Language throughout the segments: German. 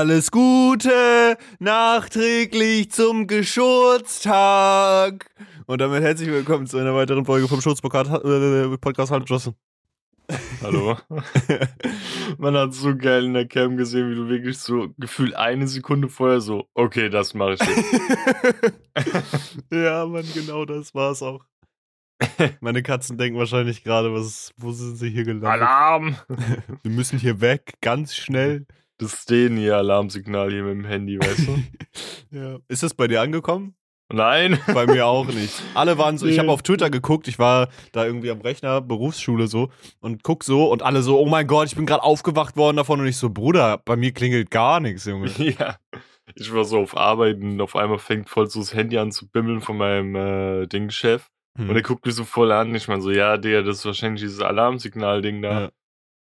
Alles Gute nachträglich zum Geburtstag. Und damit herzlich willkommen zu einer weiteren Folge vom Schutzpodcast äh, Podcast Halbschossen. Hallo. Man hat so geil in der Cam gesehen, wie du wirklich so gefühlt eine Sekunde vorher so, okay, das mache ich jetzt. ja, Mann, genau das war's auch. Meine Katzen denken wahrscheinlich gerade, was, wo sind sie hier gelandet? Alarm! Wir müssen hier weg, ganz schnell. Das ist denen ihr Alarmsignal hier mit dem Handy, weißt du? ja. Ist das bei dir angekommen? Nein. Bei mir auch nicht. Alle waren so, ich habe auf Twitter geguckt, ich war da irgendwie am Rechner, Berufsschule so und guck so und alle so, oh mein Gott, ich bin gerade aufgewacht worden davon und ich so, Bruder, bei mir klingelt gar nichts, Junge. Ja. Ich war so auf Arbeiten und auf einmal fängt voll so das Handy an zu bimmeln von meinem äh, Ding-Chef. Hm. Und er guckt mich so voll an. Ich meine so, ja, der, das ist wahrscheinlich dieses Alarmsignal-Ding da. Ja.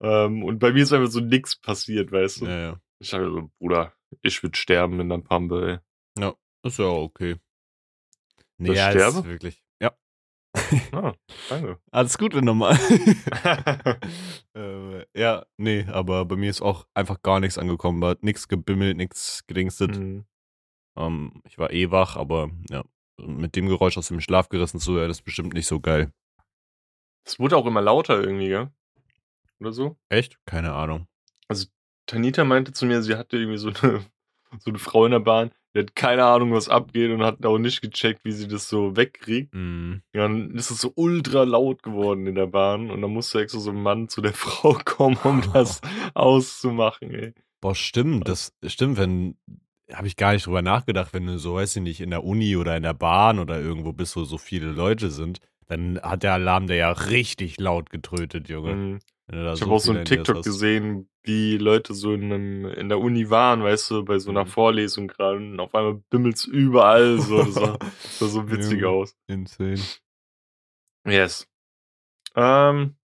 Ähm, und bei mir ist einfach so nichts passiert, weißt du? Ja, ja. Ich dachte so, Bruder, ich würde sterben in der Pampe, ey. Ja, ist ja okay. Nee, das ja, sterbe? ist wirklich. Ja. Ah, danke. Alles gut, wenn normal. äh, ja, nee, aber bei mir ist auch einfach gar nichts angekommen. War nichts gebimmelt, nichts gedingstet. Mhm. Ähm, ich war eh wach, aber ja, mit dem Geräusch aus dem Schlaf gerissen zu werden, ist bestimmt nicht so geil. Es wurde auch immer lauter irgendwie, gell? Oder so? Echt? Keine Ahnung. Also, Tanita meinte zu mir, sie hatte irgendwie so eine, so eine Frau in der Bahn, die hat keine Ahnung, was abgeht und hat auch nicht gecheckt, wie sie das so wegkriegt. Mm. Ja, dann ist es so ultra laut geworden in der Bahn und dann musste extra so ein Mann zu der Frau kommen, um das auszumachen, ey. Boah, stimmt, das stimmt, wenn habe ich gar nicht drüber nachgedacht, wenn du so, weiß ich nicht, in der Uni oder in der Bahn oder irgendwo bist, wo so viele Leute sind, dann hat der Alarm der ja richtig laut getrötet, Junge. Mhm. Ich so habe auch so ein TikTok gesehen, wie Leute so in, einem, in der Uni waren, weißt du, bei so einer mhm. Vorlesung gerade und auf einmal bimmelt's überall so. Das sah, das sah so witzig ja, aus. Insane. Yes. Ähm,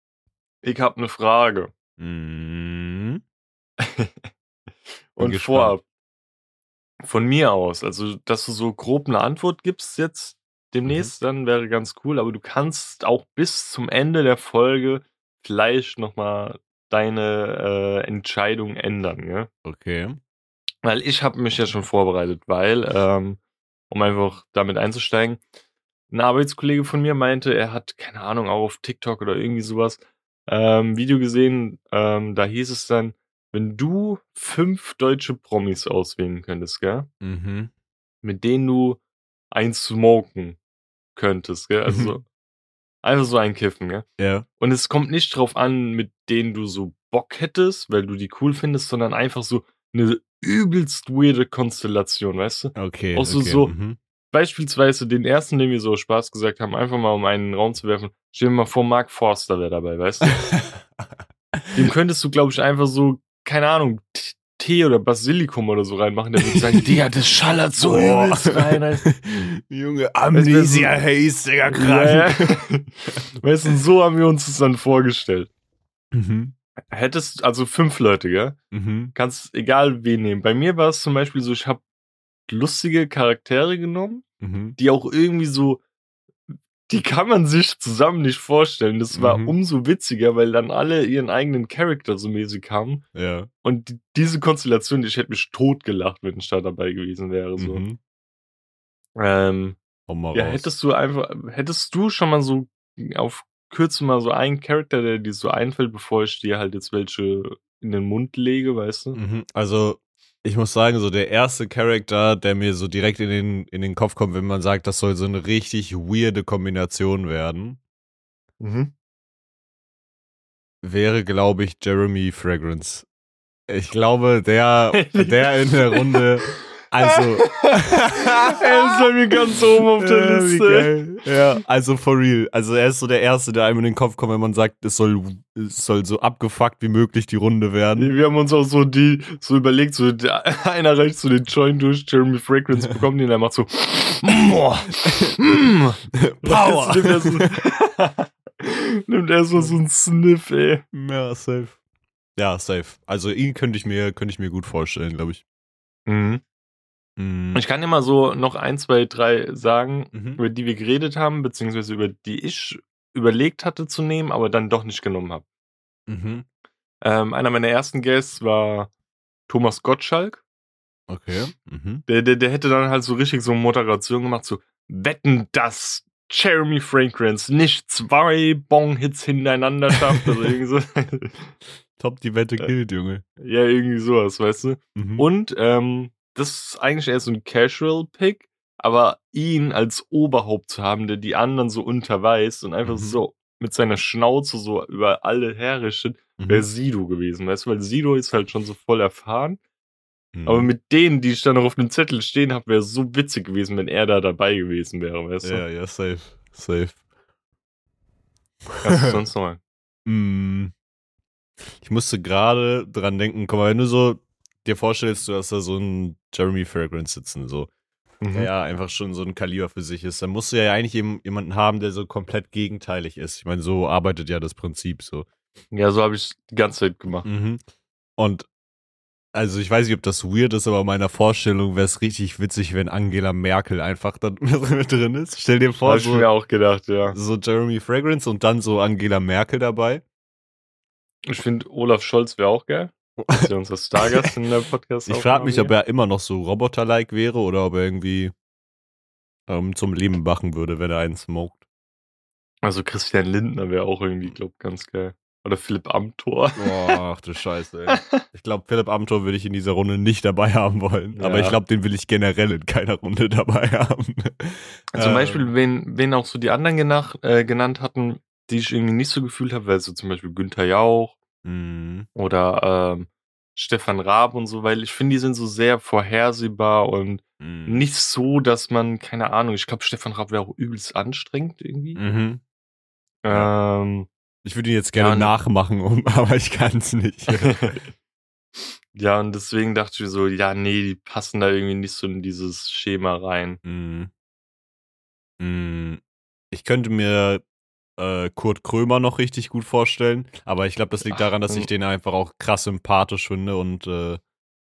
ich habe eine Frage. Mhm. und vorab, von mir aus, also dass du so grob eine Antwort gibst jetzt mhm. demnächst, mhm. dann wäre ganz cool, aber du kannst auch bis zum Ende der Folge vielleicht nochmal deine äh, Entscheidung ändern, ja? Okay. Weil ich habe mich ja schon vorbereitet, weil, ähm, um einfach damit einzusteigen, ein Arbeitskollege von mir meinte, er hat, keine Ahnung, auch auf TikTok oder irgendwie sowas, ähm, Video gesehen, ähm, da hieß es dann, wenn du fünf deutsche Promis auswählen könntest, gell? Mhm. Mit denen du eins smoken könntest, gell? Also so, einfach so ein Kiffen, gell? Ja. Und es kommt nicht drauf an, mit denen du so Bock hättest, weil du die cool findest, sondern einfach so eine übelst weirde Konstellation, weißt du? Okay. Auch so, okay. so mhm. beispielsweise den ersten, den wir so Spaß gesagt haben, einfach mal um einen Raum zu werfen. Stell dir mal vor, Mark Forster wäre dabei, weißt du? Dem könntest du, glaube ich, einfach so keine Ahnung, Tee oder Basilikum oder so reinmachen, der würde sagen, Digga, das schallert so übelst rein. Junge, Amnesia Haze, Digga, krank. Ja, weißt du, so haben wir uns das dann vorgestellt. Mhm. Hättest, also fünf Leute, gell? Mhm. Kannst egal wen nehmen. Bei mir war es zum Beispiel so, ich habe lustige Charaktere genommen, mhm. die auch irgendwie so die kann man sich zusammen nicht vorstellen. Das war mhm. umso witziger, weil dann alle ihren eigenen Charakter so mäßig haben. Ja. Und die, diese Konstellation, ich hätte mich totgelacht, wenn ein Start dabei gewesen wäre. So. Mhm. Ähm, ja, raus. hättest du einfach, hättest du schon mal so auf Kürze mal so einen Charakter, der dir so einfällt, bevor ich dir halt jetzt welche in den Mund lege, weißt du? Mhm. Also ich muss sagen, so der erste Charakter, der mir so direkt in den, in den Kopf kommt, wenn man sagt, das soll so eine richtig weirde Kombination werden, mhm. wäre, glaube ich, Jeremy Fragrance. Ich glaube, der, der in der Runde also. er ist bei mir ganz oben auf der ja, Liste. Ja, also for real. Also er ist so der Erste, der einem in den Kopf kommt, wenn man sagt, es soll, es soll so abgefuckt wie möglich die Runde werden. Wir haben uns auch so die, so überlegt, so der, einer reicht so den Joint durch, Jeremy Fragrance bekommt den, er macht so, mm, Power. Nimmt er, er so, so einen Sniff, ey. Ja, safe. Ja, safe. Also ihn könnte ich mir, könnte ich mir gut vorstellen, glaube ich. Mhm. Mhm. Ich kann immer so noch ein, zwei, drei sagen, Mhm. über die wir geredet haben, beziehungsweise über die ich überlegt hatte zu nehmen, aber dann doch nicht genommen habe. Mhm. Ähm, einer meiner ersten Guests war Thomas Gottschalk. Okay. Mhm. Der, der, der hätte dann halt so richtig so Moderation gemacht, so, wetten, dass Jeremy Fragrance nicht zwei Bong-Hits hintereinander schafft. Also irgendwie so. Top die Wette gilt, Junge. ja, irgendwie sowas, weißt du? Mhm. Und ähm, das ist eigentlich eher so ein Casual-Pick, aber ihn als Oberhaupt zu haben, der die anderen so unterweist und einfach Mhm. so mit seiner Schnauze so über alle herrichtet, wäre Mhm. Sido gewesen, weißt du? Weil Sido ist halt schon so voll erfahren. Mhm. Aber mit denen, die ich dann noch auf dem Zettel stehen habe, wäre es so witzig gewesen, wenn er da dabei gewesen wäre, weißt du? Ja, ja, safe. Safe. Was ist sonst noch? Mm. Ich musste gerade dran denken, guck mal, wenn du so dir vorstellst, du hast da so einen Jeremy Fragrance sitzen, so, Mhm. der ja einfach schon so ein Kaliber für sich ist, dann musst du ja eigentlich jem- jemanden haben, der so komplett gegenteilig ist. Ich meine, so arbeitet ja das Prinzip so. Ja, so habe ich die ganze Zeit gemacht. Mhm. Und also ich weiß nicht, ob das weird ist, aber in meiner Vorstellung wäre es richtig witzig, wenn Angela Merkel einfach da mit drin ist. Stell dir vor, Habe ich so, mir auch gedacht, ja. so Jeremy Fragrance und dann so Angela Merkel dabei. Ich finde, Olaf Scholz wäre auch geil. Ist ja unser Stargast in der Podcast. Ich frage mich, ob er immer noch so Roboter-like wäre oder ob er irgendwie ähm, zum Leben wachen würde, wenn er einen smoked. Also Christian Lindner wäre auch irgendwie, glaub, ganz geil. Oder Philipp Amthor. Boah, ach du Scheiße, ey. Ich glaube, Philipp Amthor würde ich in dieser Runde nicht dabei haben wollen. Aber Ja. ich glaube, den will ich generell in keiner Runde dabei haben. Zum Ähm, Beispiel, wen, wen auch so die anderen genach, äh, genannt hatten, die ich irgendwie nicht so gefühlt habe, wäre so zum Beispiel Günther Jauch Mhm. oder ähm, Stefan Raab und so, weil ich finde, die sind so sehr vorhersehbar und Mhm. nicht so, dass man, keine Ahnung, ich glaube, Stefan Raab wäre auch übelst anstrengend irgendwie. Mhm. Ähm, Ich würde ihn jetzt gerne Ja, nachmachen, um, aber ich kann es nicht. ja, und deswegen dachte ich so, ja, nee, die passen da irgendwie nicht so in dieses Schema rein. Mhm. Mhm. Ich könnte mir äh, Kurt Krömer noch richtig gut vorstellen, aber ich glaube, das liegt daran, dass ich ähm. den einfach auch krass sympathisch finde und, äh,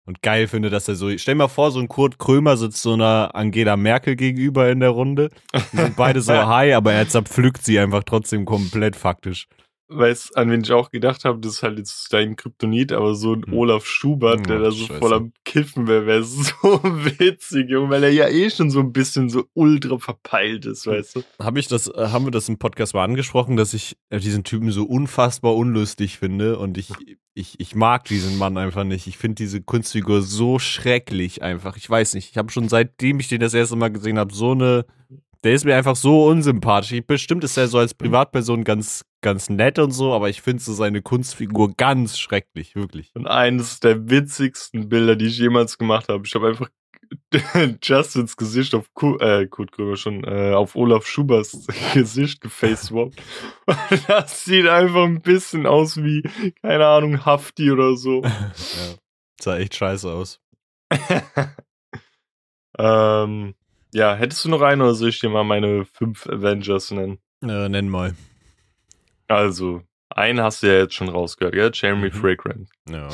und geil finde, dass er so. Stell dir mal vor, so ein Kurt Krömer sitzt so einer Angela Merkel gegenüber in der Runde. Die sind beide so high, aber er zerpflückt sie einfach trotzdem komplett faktisch. Weißt, an wen ich auch gedacht habe, das ist halt jetzt dein Kryptonit, aber so ein Hm. Olaf Schubert, der Ach, da so Scheiße. voll am Kiffen wäre, wäre so witzig, Junge, weil er ja eh schon so ein bisschen so ultra verpeilt ist, weißt du? Habe ich das, äh, haben wir das im Podcast mal angesprochen, dass ich äh, diesen Typen so unfassbar unlustig finde und ich, ich, ich mag diesen Mann einfach nicht. Ich finde diese Kunstfigur so schrecklich einfach. Ich weiß nicht. Ich habe schon seitdem ich den das erste Mal gesehen habe, so eine. Der ist mir einfach so unsympathisch. Ich, bestimmt ist er so als Privatperson ganz, ganz nett und so, aber ich finde so seine Kunstfigur ganz schrecklich, wirklich. Und eines der witzigsten Bilder, die ich jemals gemacht habe, ich habe einfach Justins Gesicht auf Ku äh, Kurt Krömer schon, äh, auf Olaf Schuberts Gesicht gefacewappt. Das sieht einfach ein bisschen aus wie, keine Ahnung, Hafti oder so. ja. Sah echt scheiße aus. ähm, ja, hättest du noch einen oder soll ich dir mal meine fünf Avengers nennen? Äh, nenn mal. Also, einen hast du ja jetzt schon rausgehört, gell? Jeremy Mhm. Fragrant. Ja.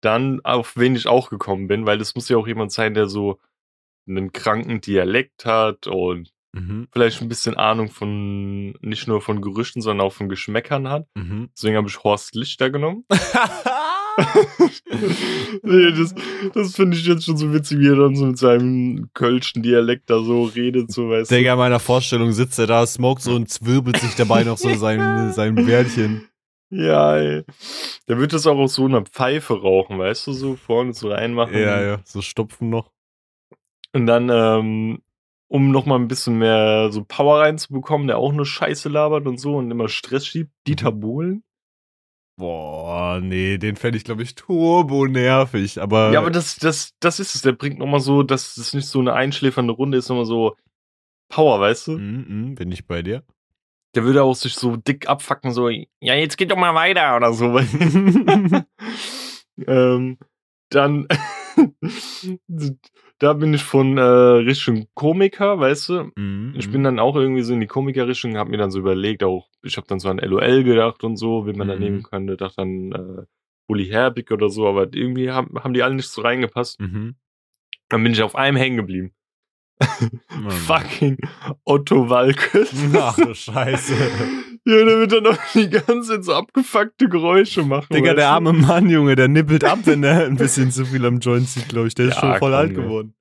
Dann, auf wen ich auch gekommen bin, weil das muss ja auch jemand sein, der so einen kranken Dialekt hat und Mhm. vielleicht ein bisschen Ahnung von, nicht nur von Gerüchten, sondern auch von Geschmäckern hat. Mhm. Deswegen habe ich Horst Lichter genommen. nee, das das finde ich jetzt schon so witzig, wie er dann so mit seinem kölschen Dialekt da so redet, so weißt Digga, in meiner Vorstellung sitzt er da, smoked so und zwirbelt sich dabei noch so sein, sein Bärtchen. du. Ja, ey. Der wird das auch aus so einer Pfeife rauchen, weißt du, so vorne so reinmachen. Ja, ja, so stupfen noch. Und dann, ähm, um nochmal ein bisschen mehr so Power reinzubekommen, der auch nur Scheiße labert und so und immer Stress schiebt, Dieter Bohlen. Boah, nee, den fände ich, glaube ich, turbo nervig, aber. Ja, aber das, das, das ist es. Der bringt nochmal so, dass es nicht so eine einschläfernde Runde ist, nochmal so Power, weißt du? Mm, mm, bin ich bei dir. Der würde auch sich so dick abfacken, so, ja, jetzt geht doch mal weiter oder so. ähm, dann, da bin ich von äh, Richtung Komiker, weißt du? Mm, Ich bin dann auch irgendwie so in die Komikerrichtung, hab mir dann so überlegt, auch, ich habe dann so an LOL gedacht und so, wen man da Mhm. nehmen könnte, dachte dann äh, Uli Herbig oder so, aber irgendwie haben, haben die alle nicht so reingepasst. Mhm. Dann bin ich auf einem hängen geblieben. Fucking Otto Walkes. Ach du Scheiße. Ja, der wird dann noch die ganze Zeit so abgefuckte Geräusche machen. Digga, der arme Mann, Junge, der nippelt ab, wenn er ein bisschen zu viel am Joint zieht, glaube ich. Der ist Ja, schon voll komm, alt geworden.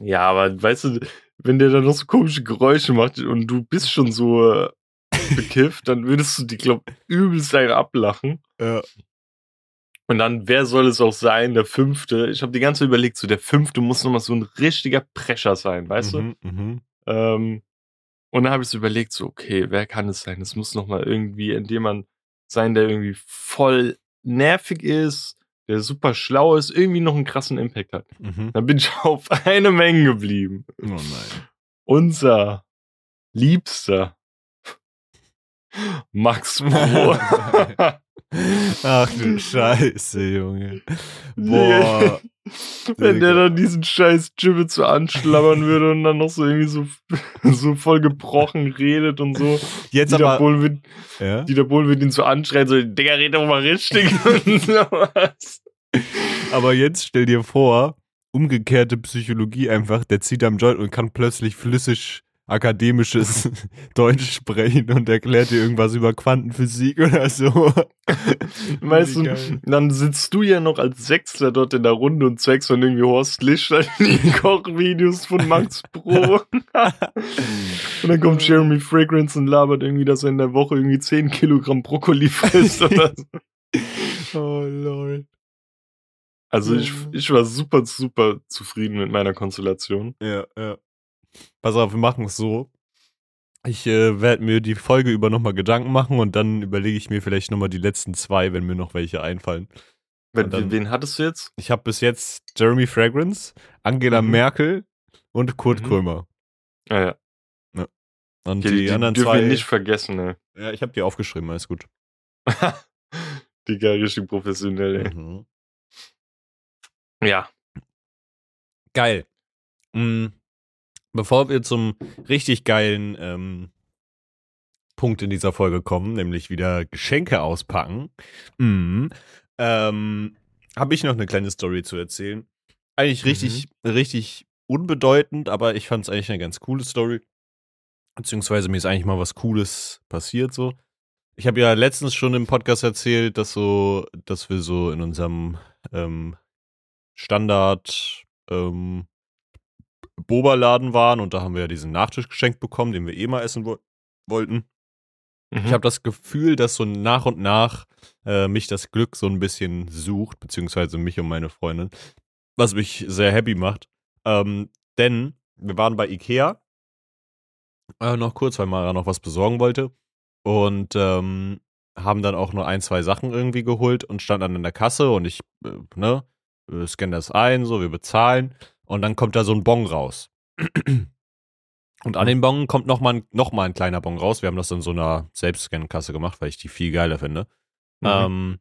Ja, aber weißt du, wenn der dann noch so komische Geräusche macht und du bist schon so äh, bekifft, dann würdest du die, glaub, übelst einen ablachen. Ja. Und dann, wer soll es auch sein? Der fünfte. Ich habe die ganze Zeit überlegt, so der fünfte muss nochmal so ein richtiger Prescher sein, weißt mhm, Mhm. du? Ähm, und dann habe ich so überlegt, so, okay, wer kann es sein? Es muss nochmal irgendwie jemand sein, der irgendwie voll nervig ist, der super schlau ist, irgendwie noch einen krassen Impact hat. Mhm. Dann bin ich auf eine Menge geblieben. Oh nein. Unser Liebster Max Pro. Ach du Scheiße, Junge. Boah. Wenn der dann diesen scheiß Gibbet so anschlammern würde und dann noch so irgendwie so, so voll gebrochen redet und so. Jetzt Dieter aber. Bohlen wird, Ja? Dieter Bohlen wird ihn so anschreien, so, Digga, red doch mal richtig und sowas. Aber jetzt stell dir vor, umgekehrte Psychologie einfach, der zieht am Joint und kann plötzlich flüssig akademisches Deutsch sprechen und erklärt dir irgendwas über Quantenphysik oder so. Weißt du, dann sitzt du ja noch als Sechster dort in der Runde und zeigst von irgendwie Horst Lichter die Kochvideos von Max Pro. und dann kommt Jeremy Fragrance und labert irgendwie, dass er in der Woche irgendwie 10 Kilogramm Brokkoli frisst oder so. Oh lol. Also ich, ich war super, super zufrieden mit meiner Konstellation. Ja, ja. Pass auf, wir machen es so. Ich äh, werde mir die Folge über nochmal Gedanken machen und dann überlege ich mir vielleicht nochmal die letzten zwei, wenn mir noch welche einfallen. Wen, dann- wen hattest du jetzt? Ich habe bis jetzt Jeremy Fragrance, Angela Mhm. Merkel und Kurt Mhm. Krömer. Ah, ja. Und Die, die, die, anderen dürfen zwei. wir nicht vergessen, ne? ja, ich habe die aufgeschrieben, alles gut. Digga, richtig professionell, ey. Mhm. Ja. Geil. Mm, Bevor wir zum richtig geilen ähm, Punkt in dieser Folge kommen, nämlich wieder Geschenke auspacken, mm, ähm, habe ich noch eine kleine Story zu erzählen. Eigentlich richtig, richtig unbedeutend, aber ich fand es eigentlich eine ganz coole Story. Beziehungsweise mir ist eigentlich mal was Cooles passiert so. Ich habe ja letztens schon im Podcast erzählt, dass so, dass wir so in unserem ähm, Standard ähm, Boba-Laden waren und da haben wir ja diesen Nachtisch geschenkt bekommen, den wir eh mal essen wo wollten. Mhm. Ich habe das Gefühl, dass so nach und nach äh, mich das Glück so ein bisschen sucht, beziehungsweise mich und meine Freundin, was mich sehr happy macht. Ähm, denn wir waren bei Ikea äh, noch kurz, weil Mara noch was besorgen wollte und ähm, haben dann auch nur ein, zwei Sachen irgendwie geholt und standen dann in der Kasse und ich, äh, ne, äh, scanne das ein, so, wir bezahlen und dann kommt da so ein Bon raus. Und an den Bon kommt nochmal ein, noch mal ein kleiner Bon raus. Wir haben das in so einer Selbstscan-Kasse gemacht, weil ich die viel geiler finde. Mhm. Ähm,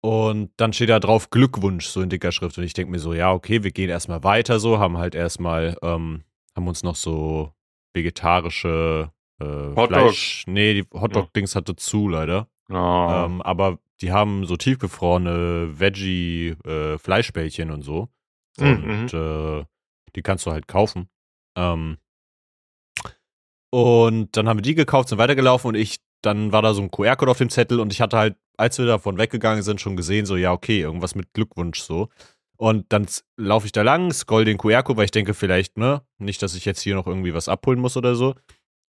und dann steht da drauf Glückwunsch, so in dicker Schrift. Und ich denke mir so, ja, okay, wir gehen erstmal weiter so, haben halt erstmal, ähm, haben uns noch so vegetarische äh, Hotdog. Fleisch. Nee, die Hotdog-Dings hatte zu, leider. Oh. Ähm, aber die haben so tiefgefrorene Veggie-Fleischbällchen und so. Mhm, Und äh, die kannst du halt kaufen. Ähm, und dann haben wir die gekauft, sind weitergelaufen und ich, dann war da so ein QR-Code auf dem Zettel und ich hatte halt, als wir davon weggegangen sind, schon gesehen, so, ja, okay, irgendwas mit Glückwunsch so. Und dann laufe ich da lang, scroll den QR-Code, weil ich denke, vielleicht, ne, nicht, dass ich jetzt hier noch irgendwie was abholen muss oder so.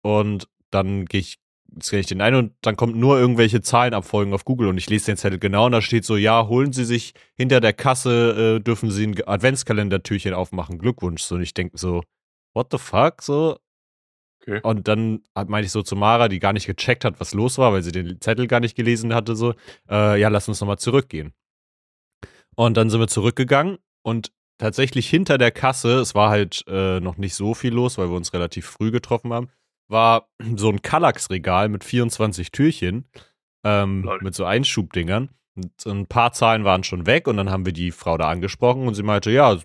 Und dann gehe ich, scanne ich den ein und dann kommt nur irgendwelche Zahlenabfolgen auf Google und ich lese den Zettel genau und da steht so, ja, holen Sie sich hinter der Kasse, äh, dürfen Sie ein Adventskalendertürchen aufmachen, Glückwunsch. So, und ich denke so, what the fuck, so. Okay. Und dann meinte ich so zu Mara, die gar nicht gecheckt hat, was los war, weil sie den Zettel gar nicht gelesen hatte, so, äh, ja, lass uns nochmal zurückgehen. Und dann sind wir zurückgegangen und tatsächlich hinter der Kasse, es war halt äh, noch nicht so viel los, weil wir uns relativ früh getroffen haben, war so ein Kallax-Regal mit 24 Türchen, ähm, mit so Einschubdingern. Und ein paar Zahlen waren schon weg und dann haben wir die Frau da angesprochen und sie meinte, ja,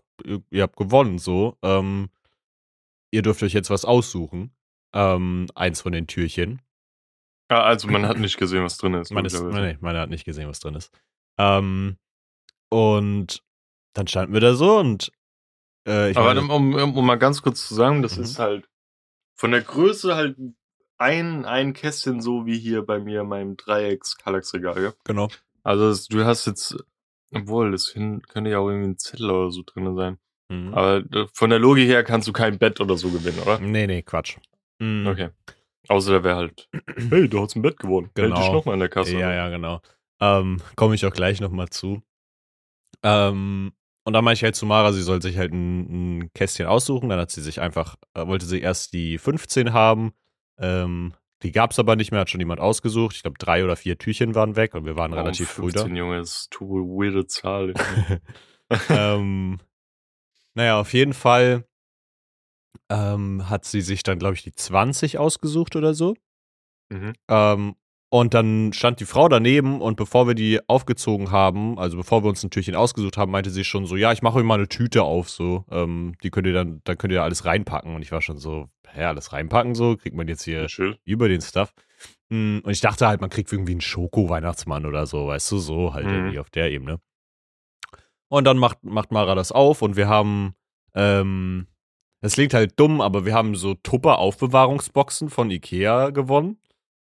ihr, habt gewonnen, so, ähm, ihr dürft euch jetzt was aussuchen. Ähm, eins von den Türchen. Ah, also man hat nicht gesehen, was drin ist. Man ist, nee, meine hat nicht gesehen, was drin ist. Ähm, und dann standen wir da so und Äh, ich Aber meine, um, um, um mal ganz kurz zu sagen, das Mhm. ist halt von der Größe halt ein, ein Kästchen so wie hier bei mir in meinem Dreiecks-Kallax-Regal. Ja? genau. Also du hast jetzt, obwohl, das hin, könnte ja auch irgendwie ein Zettel oder so drin sein. Mhm. Aber äh, von der Logik her kannst du kein Bett oder so gewinnen, oder? Nee, nee, Quatsch. Mhm. Okay. Außer der wäre halt, hey, du hast ein Bett gewonnen. Meld dich Genau. nochmal in der Kasse. Ja, ja, genau. Ähm, Komme ich auch gleich nochmal zu. Ähm, und dann meinte ich halt zu Mara, sie soll sich halt ein, ein Kästchen aussuchen. Dann hat sie sich einfach, äh, wollte sie erst die 15 haben. Ähm, die gab es aber nicht mehr, hat schon jemand ausgesucht. Ich glaube, drei oder vier Türchen waren weg und wir waren Warum relativ früh da. 15, Junge, das ist eine weirde Zahl. ähm, naja, auf jeden Fall ähm, hat sie sich dann, glaube ich, die 20 ausgesucht oder so. mhm. Ähm, und dann stand die Frau daneben und bevor wir die aufgezogen haben, also bevor wir uns ein Türchen ausgesucht haben, meinte sie schon so, ja, ich mache euch mal eine Tüte auf, so, ähm, die könnt ihr dann, dann könnt ihr da alles reinpacken. Und ich war schon so, hä, alles reinpacken, so, kriegt man jetzt hier Chill. über den Stuff. Hm, Und ich dachte halt, man kriegt irgendwie einen Schoko-Weihnachtsmann oder so, weißt du, so halt Mhm. irgendwie auf der Ebene. Und dann macht, macht Mara das auf und wir haben, ähm, es klingt halt dumm, aber wir haben so Tupper-Aufbewahrungsboxen von Ikea gewonnen.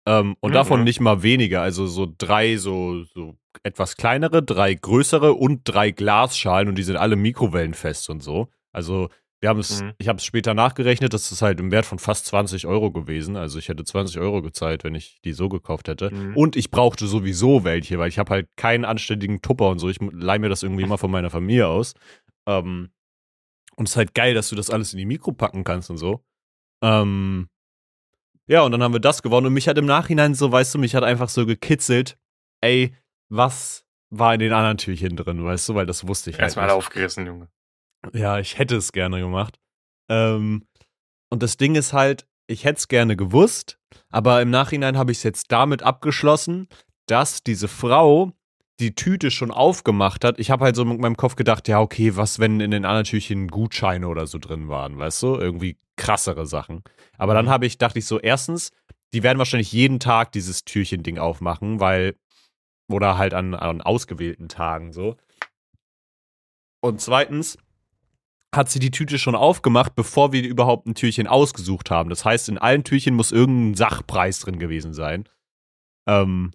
Ähm, und Mhm. davon nicht mal weniger, also so drei so, so etwas kleinere, drei größere und drei Glasschalen und die sind alle mikrowellenfest und so. Also wir haben es, Mhm. ich habe es später nachgerechnet, das ist halt im Wert von fast 20 Euro gewesen. Also ich hätte 20 Euro gezahlt, wenn ich die so gekauft hätte. Mhm. Und ich brauchte sowieso welche, weil ich habe halt keinen anständigen Tupper und so. Ich leih mir das irgendwie immer von meiner Familie aus. Ähm, und es ist halt geil, dass du das alles in die Mikro packen kannst und so. Ähm, ja, und dann haben wir das gewonnen. Und mich hat im Nachhinein so, weißt du, mich hat einfach so gekitzelt, ey, was war in den anderen Türchen drin, weißt du, weil das wusste ich halt Erstmal nicht. aufgerissen, Junge. Ja, ich hätte es gerne gemacht. Ähm, und das Ding ist halt, ich hätte es gerne gewusst, aber im Nachhinein habe ich es jetzt damit abgeschlossen, dass diese Frau die Tüte schon aufgemacht hat. Ich habe halt so mit meinem Kopf gedacht, ja, okay, was, wenn in den anderen Türchen Gutscheine oder so drin waren, weißt du? Irgendwie krassere Sachen. Aber dann habe ich, dachte ich so, erstens, die werden wahrscheinlich jeden Tag dieses Türchen-Ding aufmachen, weil, oder halt an, an ausgewählten Tagen so. Und zweitens hat sie die Tüte schon aufgemacht, bevor wir überhaupt ein Türchen ausgesucht haben. Das heißt, in allen Türchen muss irgendein Sachpreis drin gewesen sein. Ähm,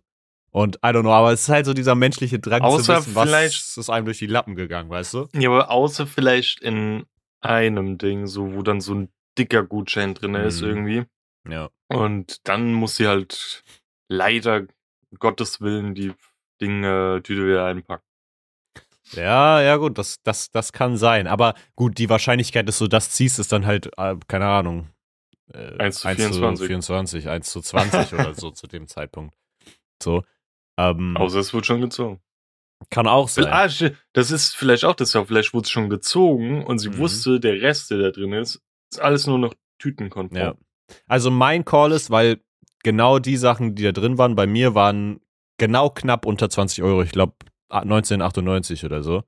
und I don't know, aber es ist halt so dieser menschliche Drang Außer zu wissen, was ist einem durch die Lappen gegangen, weißt du? Ja, aber außer vielleicht in einem Ding, so wo dann so ein dicker Gutschein drin ist Mhm. irgendwie. Ja. Und dann muss sie halt leider Gottes Willen die Dinge Tüte wieder einpacken. Ja, ja, gut, das, das, das kann sein. Aber gut, die Wahrscheinlichkeit, dass du das ziehst, ist dann halt, äh, keine Ahnung. Äh, 1 zu 24. 24, 1 zu 20 oder so zu dem Zeitpunkt. So. Ähm, Außer es wird schon gezogen. kann auch sein. Ah, das ist vielleicht auch das ja. Vielleicht wurde es schon gezogen und sie Mhm. wusste, der Rest, der da drin ist, ist alles nur noch Tütenkonform. Ja. Also mein Call ist, weil genau die Sachen, die da drin waren, bei mir waren genau knapp unter 20 Euro. Ich glaube 1998 oder so.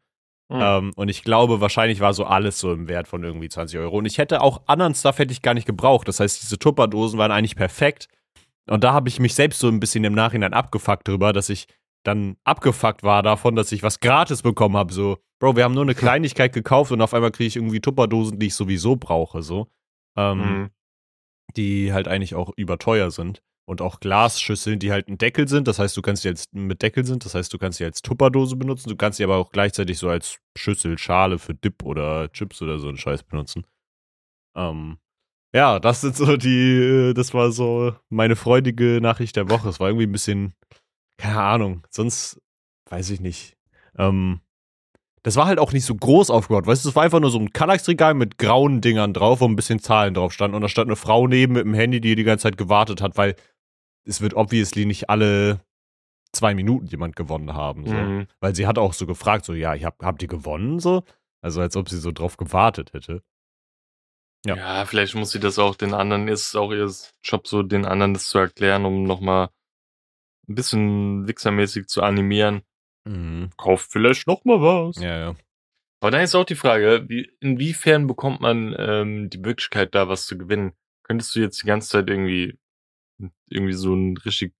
Hm. Ähm, und ich glaube, wahrscheinlich war so alles so im Wert von irgendwie 20 Euro. Und ich hätte auch anderen Stuff hätte ich gar nicht gebraucht. Das heißt, diese Tupperdosen waren eigentlich perfekt. Und da habe ich mich selbst so ein bisschen im Nachhinein abgefuckt drüber, dass ich dann abgefuckt war davon, dass ich was gratis bekommen habe. So, Bro, wir haben nur eine Kleinigkeit gekauft und auf einmal kriege ich irgendwie Tupperdosen, die ich sowieso brauche. So. Ähm, Mhm. die halt eigentlich auch überteuer sind. Und auch Glasschüsseln, die halt ein Deckel sind. Das heißt, du kannst sie als mit Deckel sind. Das heißt, du kannst sie als Tupperdose benutzen. Du kannst sie aber auch gleichzeitig so als Schüssel, Schale für Dip oder Chips oder so einen Scheiß benutzen. Ähm, ja, das sind so die, äh, das war so meine freudige Nachricht der Woche. Es war irgendwie ein bisschen, keine Ahnung, sonst weiß ich nicht. Ähm, das war halt auch nicht so groß aufgebaut, weißt du, es war einfach nur so ein Kallax-Regal mit grauen Dingern drauf, wo ein bisschen Zahlen drauf standen und da stand eine Frau neben mit dem Handy, die die ganze Zeit gewartet hat, weil es wird obviously nicht alle zwei Minuten jemand gewonnen haben, so. Mhm. Weil sie hat auch so gefragt, so, ja, ich hab, habt ihr gewonnen, so? Also als ob sie so drauf gewartet hätte. Ja. Ja. vielleicht muss sie das auch den anderen, ist auch ihr Job, so den anderen das zu erklären, um nochmal ein bisschen wichsermäßig zu animieren. Mhm. Kauft vielleicht noch mal was. Ja, ja. Aber dann ist auch die Frage, wie, inwiefern bekommt man ähm, die Möglichkeit, da was zu gewinnen? Könntest du jetzt die ganze Zeit irgendwie, irgendwie so ein richtig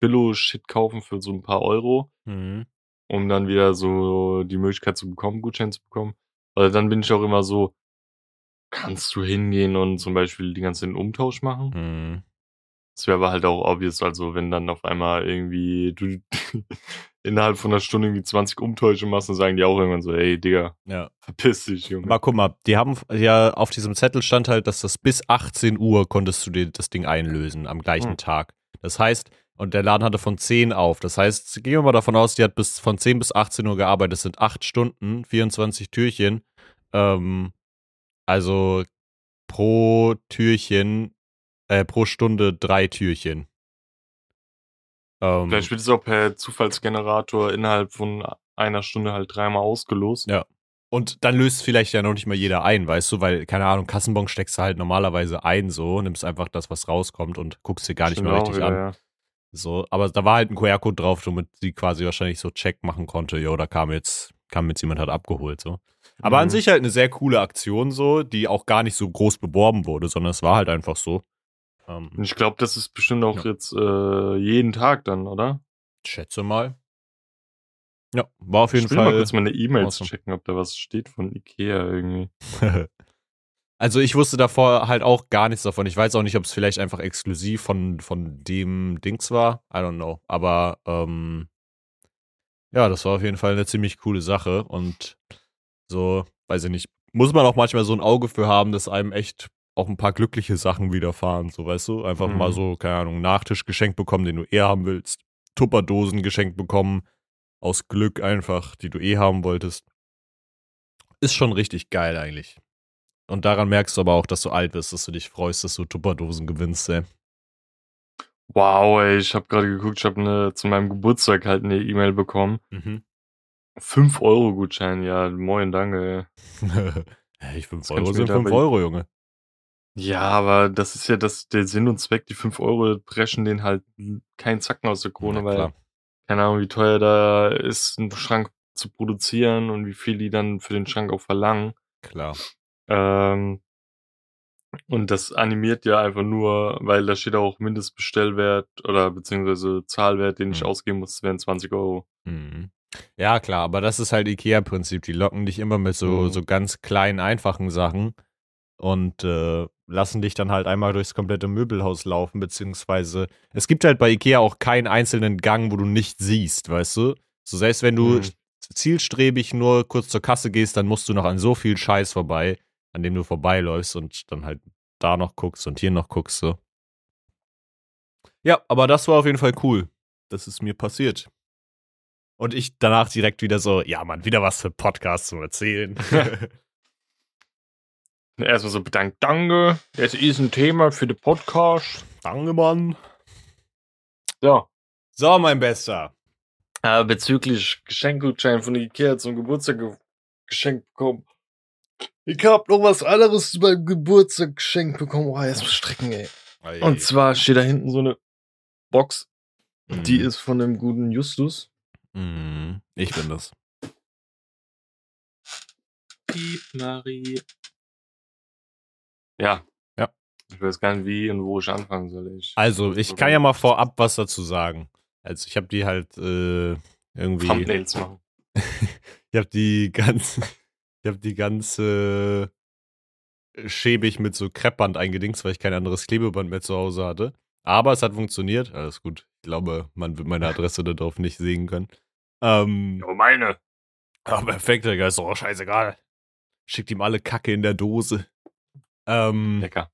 Billo-Shit kaufen für so ein paar Euro, Mhm. um dann wieder so die Möglichkeit zu bekommen, Gutschein zu bekommen? Oder dann bin ich auch immer so, kannst du hingehen und zum Beispiel die ganze Zeit einen Umtausch machen? Mhm. Das wäre aber halt auch obvious, also wenn dann auf einmal irgendwie du innerhalb von einer Stunde irgendwie 20 Umtäusche machst, dann sagen die auch irgendwann so, ey Digga, Ja. verpiss dich, Junge. Aber guck mal, die haben ja auf diesem Zettel stand halt, dass das bis 18 Uhr konntest du dir das Ding einlösen am gleichen Hm. Tag. Das heißt, und der Laden hatte von 10 auf. Das heißt, gehen wir mal davon aus, die hat bis von 10 bis 18 Uhr gearbeitet. Das sind 8 Stunden, 24 Türchen. Ähm, also pro Türchen, äh, pro Stunde drei Türchen. Ähm, Vielleicht wird es auch per Zufallsgenerator innerhalb von einer Stunde halt dreimal ausgelost. Ja. Und dann löst vielleicht ja noch nicht mal jeder ein, weißt du, weil, keine Ahnung, Kassenbon steckst du halt normalerweise ein, so, nimmst einfach das, was rauskommt und guckst dir gar nicht mehr richtig wieder, an. ja. So, aber da war halt ein QR-Code drauf, womit sie quasi wahrscheinlich so Check machen konnte, jo, da kam jetzt, kam jetzt jemand hat abgeholt, so. Aber an Mhm. sich halt eine sehr coole Aktion, so, die auch gar nicht so groß beworben wurde, sondern es war halt einfach so. Ähm, ich glaube, das ist bestimmt auch Ja. jetzt äh, jeden Tag dann, oder? schätze mal. Ja, war auf jeden ich will mal Fall. kurz meine E-Mails awesome. checken, ob da was steht von Ikea irgendwie. Also ich wusste davor halt auch gar nichts davon. Ich weiß auch nicht, ob es vielleicht einfach exklusiv von, von dem Dings war. I don't know. Aber ähm, ja, das war auf jeden Fall eine ziemlich coole Sache. Und so, weiß ich nicht, muss man auch manchmal so ein Auge für haben, dass einem echt auch ein paar glückliche Sachen widerfahren. So, weißt du? Einfach Mhm. mal so, keine Ahnung, Nachtisch geschenkt bekommen, den du eher haben willst. Tupperdosen geschenkt bekommen. Aus Glück einfach, die du eh haben wolltest. Ist schon richtig geil eigentlich. Und daran merkst du aber auch, dass du alt bist, dass du dich freust, dass du Tupperdosen gewinnst, ey. Wow, ey, ich habe gerade geguckt, ich habe ne, zu meinem Geburtstag halt eine E-Mail bekommen. Mhm. 5-Euro-Gutschein, ja, moin, danke. ey. hey, 5 Das kann Euro ich sind mir 5 dabei- Euro, Junge. Ja, aber das ist ja das, der Sinn und Zweck, die 5 Euro brechen den halt keinen Zacken aus der Krone, Na weil klar. keine Ahnung, wie teuer da ist, einen Schrank zu produzieren und wie viel die dann für den Schrank auch verlangen. Klar. Ähm, und das animiert ja einfach nur, weil da steht auch Mindestbestellwert oder beziehungsweise Zahlwert, den ich Mhm. ausgeben muss, wären 20 Euro. Mhm. Ja, klar, aber das ist halt Ikea-Prinzip. Die locken dich immer mit so, Mhm. so ganz kleinen, einfachen Sachen und äh, lassen dich dann halt einmal durchs komplette Möbelhaus laufen, beziehungsweise es gibt halt bei Ikea auch keinen einzelnen Gang, wo du nicht siehst, weißt du? So selbst wenn du Mhm. zielstrebig nur kurz zur Kasse gehst, dann musst du noch an so viel Scheiß vorbei, an dem du vorbeiläufst und dann halt da noch guckst und hier noch guckst, so. Ja, aber das war auf jeden Fall cool. Das ist mir passiert. Und ich danach direkt wieder so, ja, Mann, wieder was für Podcasts zum Erzählen. Erstmal so bedankt, danke. Jetzt ist ein Thema für den Podcast. Danke, Mann. So. So, mein Bester. Äh, bezüglich Geschenkgutschein von Ikea zum Geburtstag ge geschenkt bekommen. Ich hab noch was anderes zu meinem Geburtstag geschenkt bekommen. Oh, jetzt muss strecken, ey. Und zwar steht da hinten so eine Box. Die ist von dem guten Justus. Mhm. Ich bin das. Piep, Marie. Ja. Ja. Ich weiß gar nicht, wie und wo ich anfangen soll. Ich Also, ich kann ja mal vorab was dazu sagen. Also, ich habe die halt äh, irgendwie. Thumbnails machen. Ich habe die ganze, ich habe die ganze schäbig mit so Kreppband eingedingst, weil ich kein anderes Klebeband mehr zu Hause hatte. Aber es hat funktioniert. Alles gut. Ich glaube, man wird meine Adresse darauf nicht sehen können. Ähm, Ja, meine. ah, perfekt, Digga. Ist doch auch scheißegal. Schickt ihm alle Kacke in der Dose. Ähm, Lecker.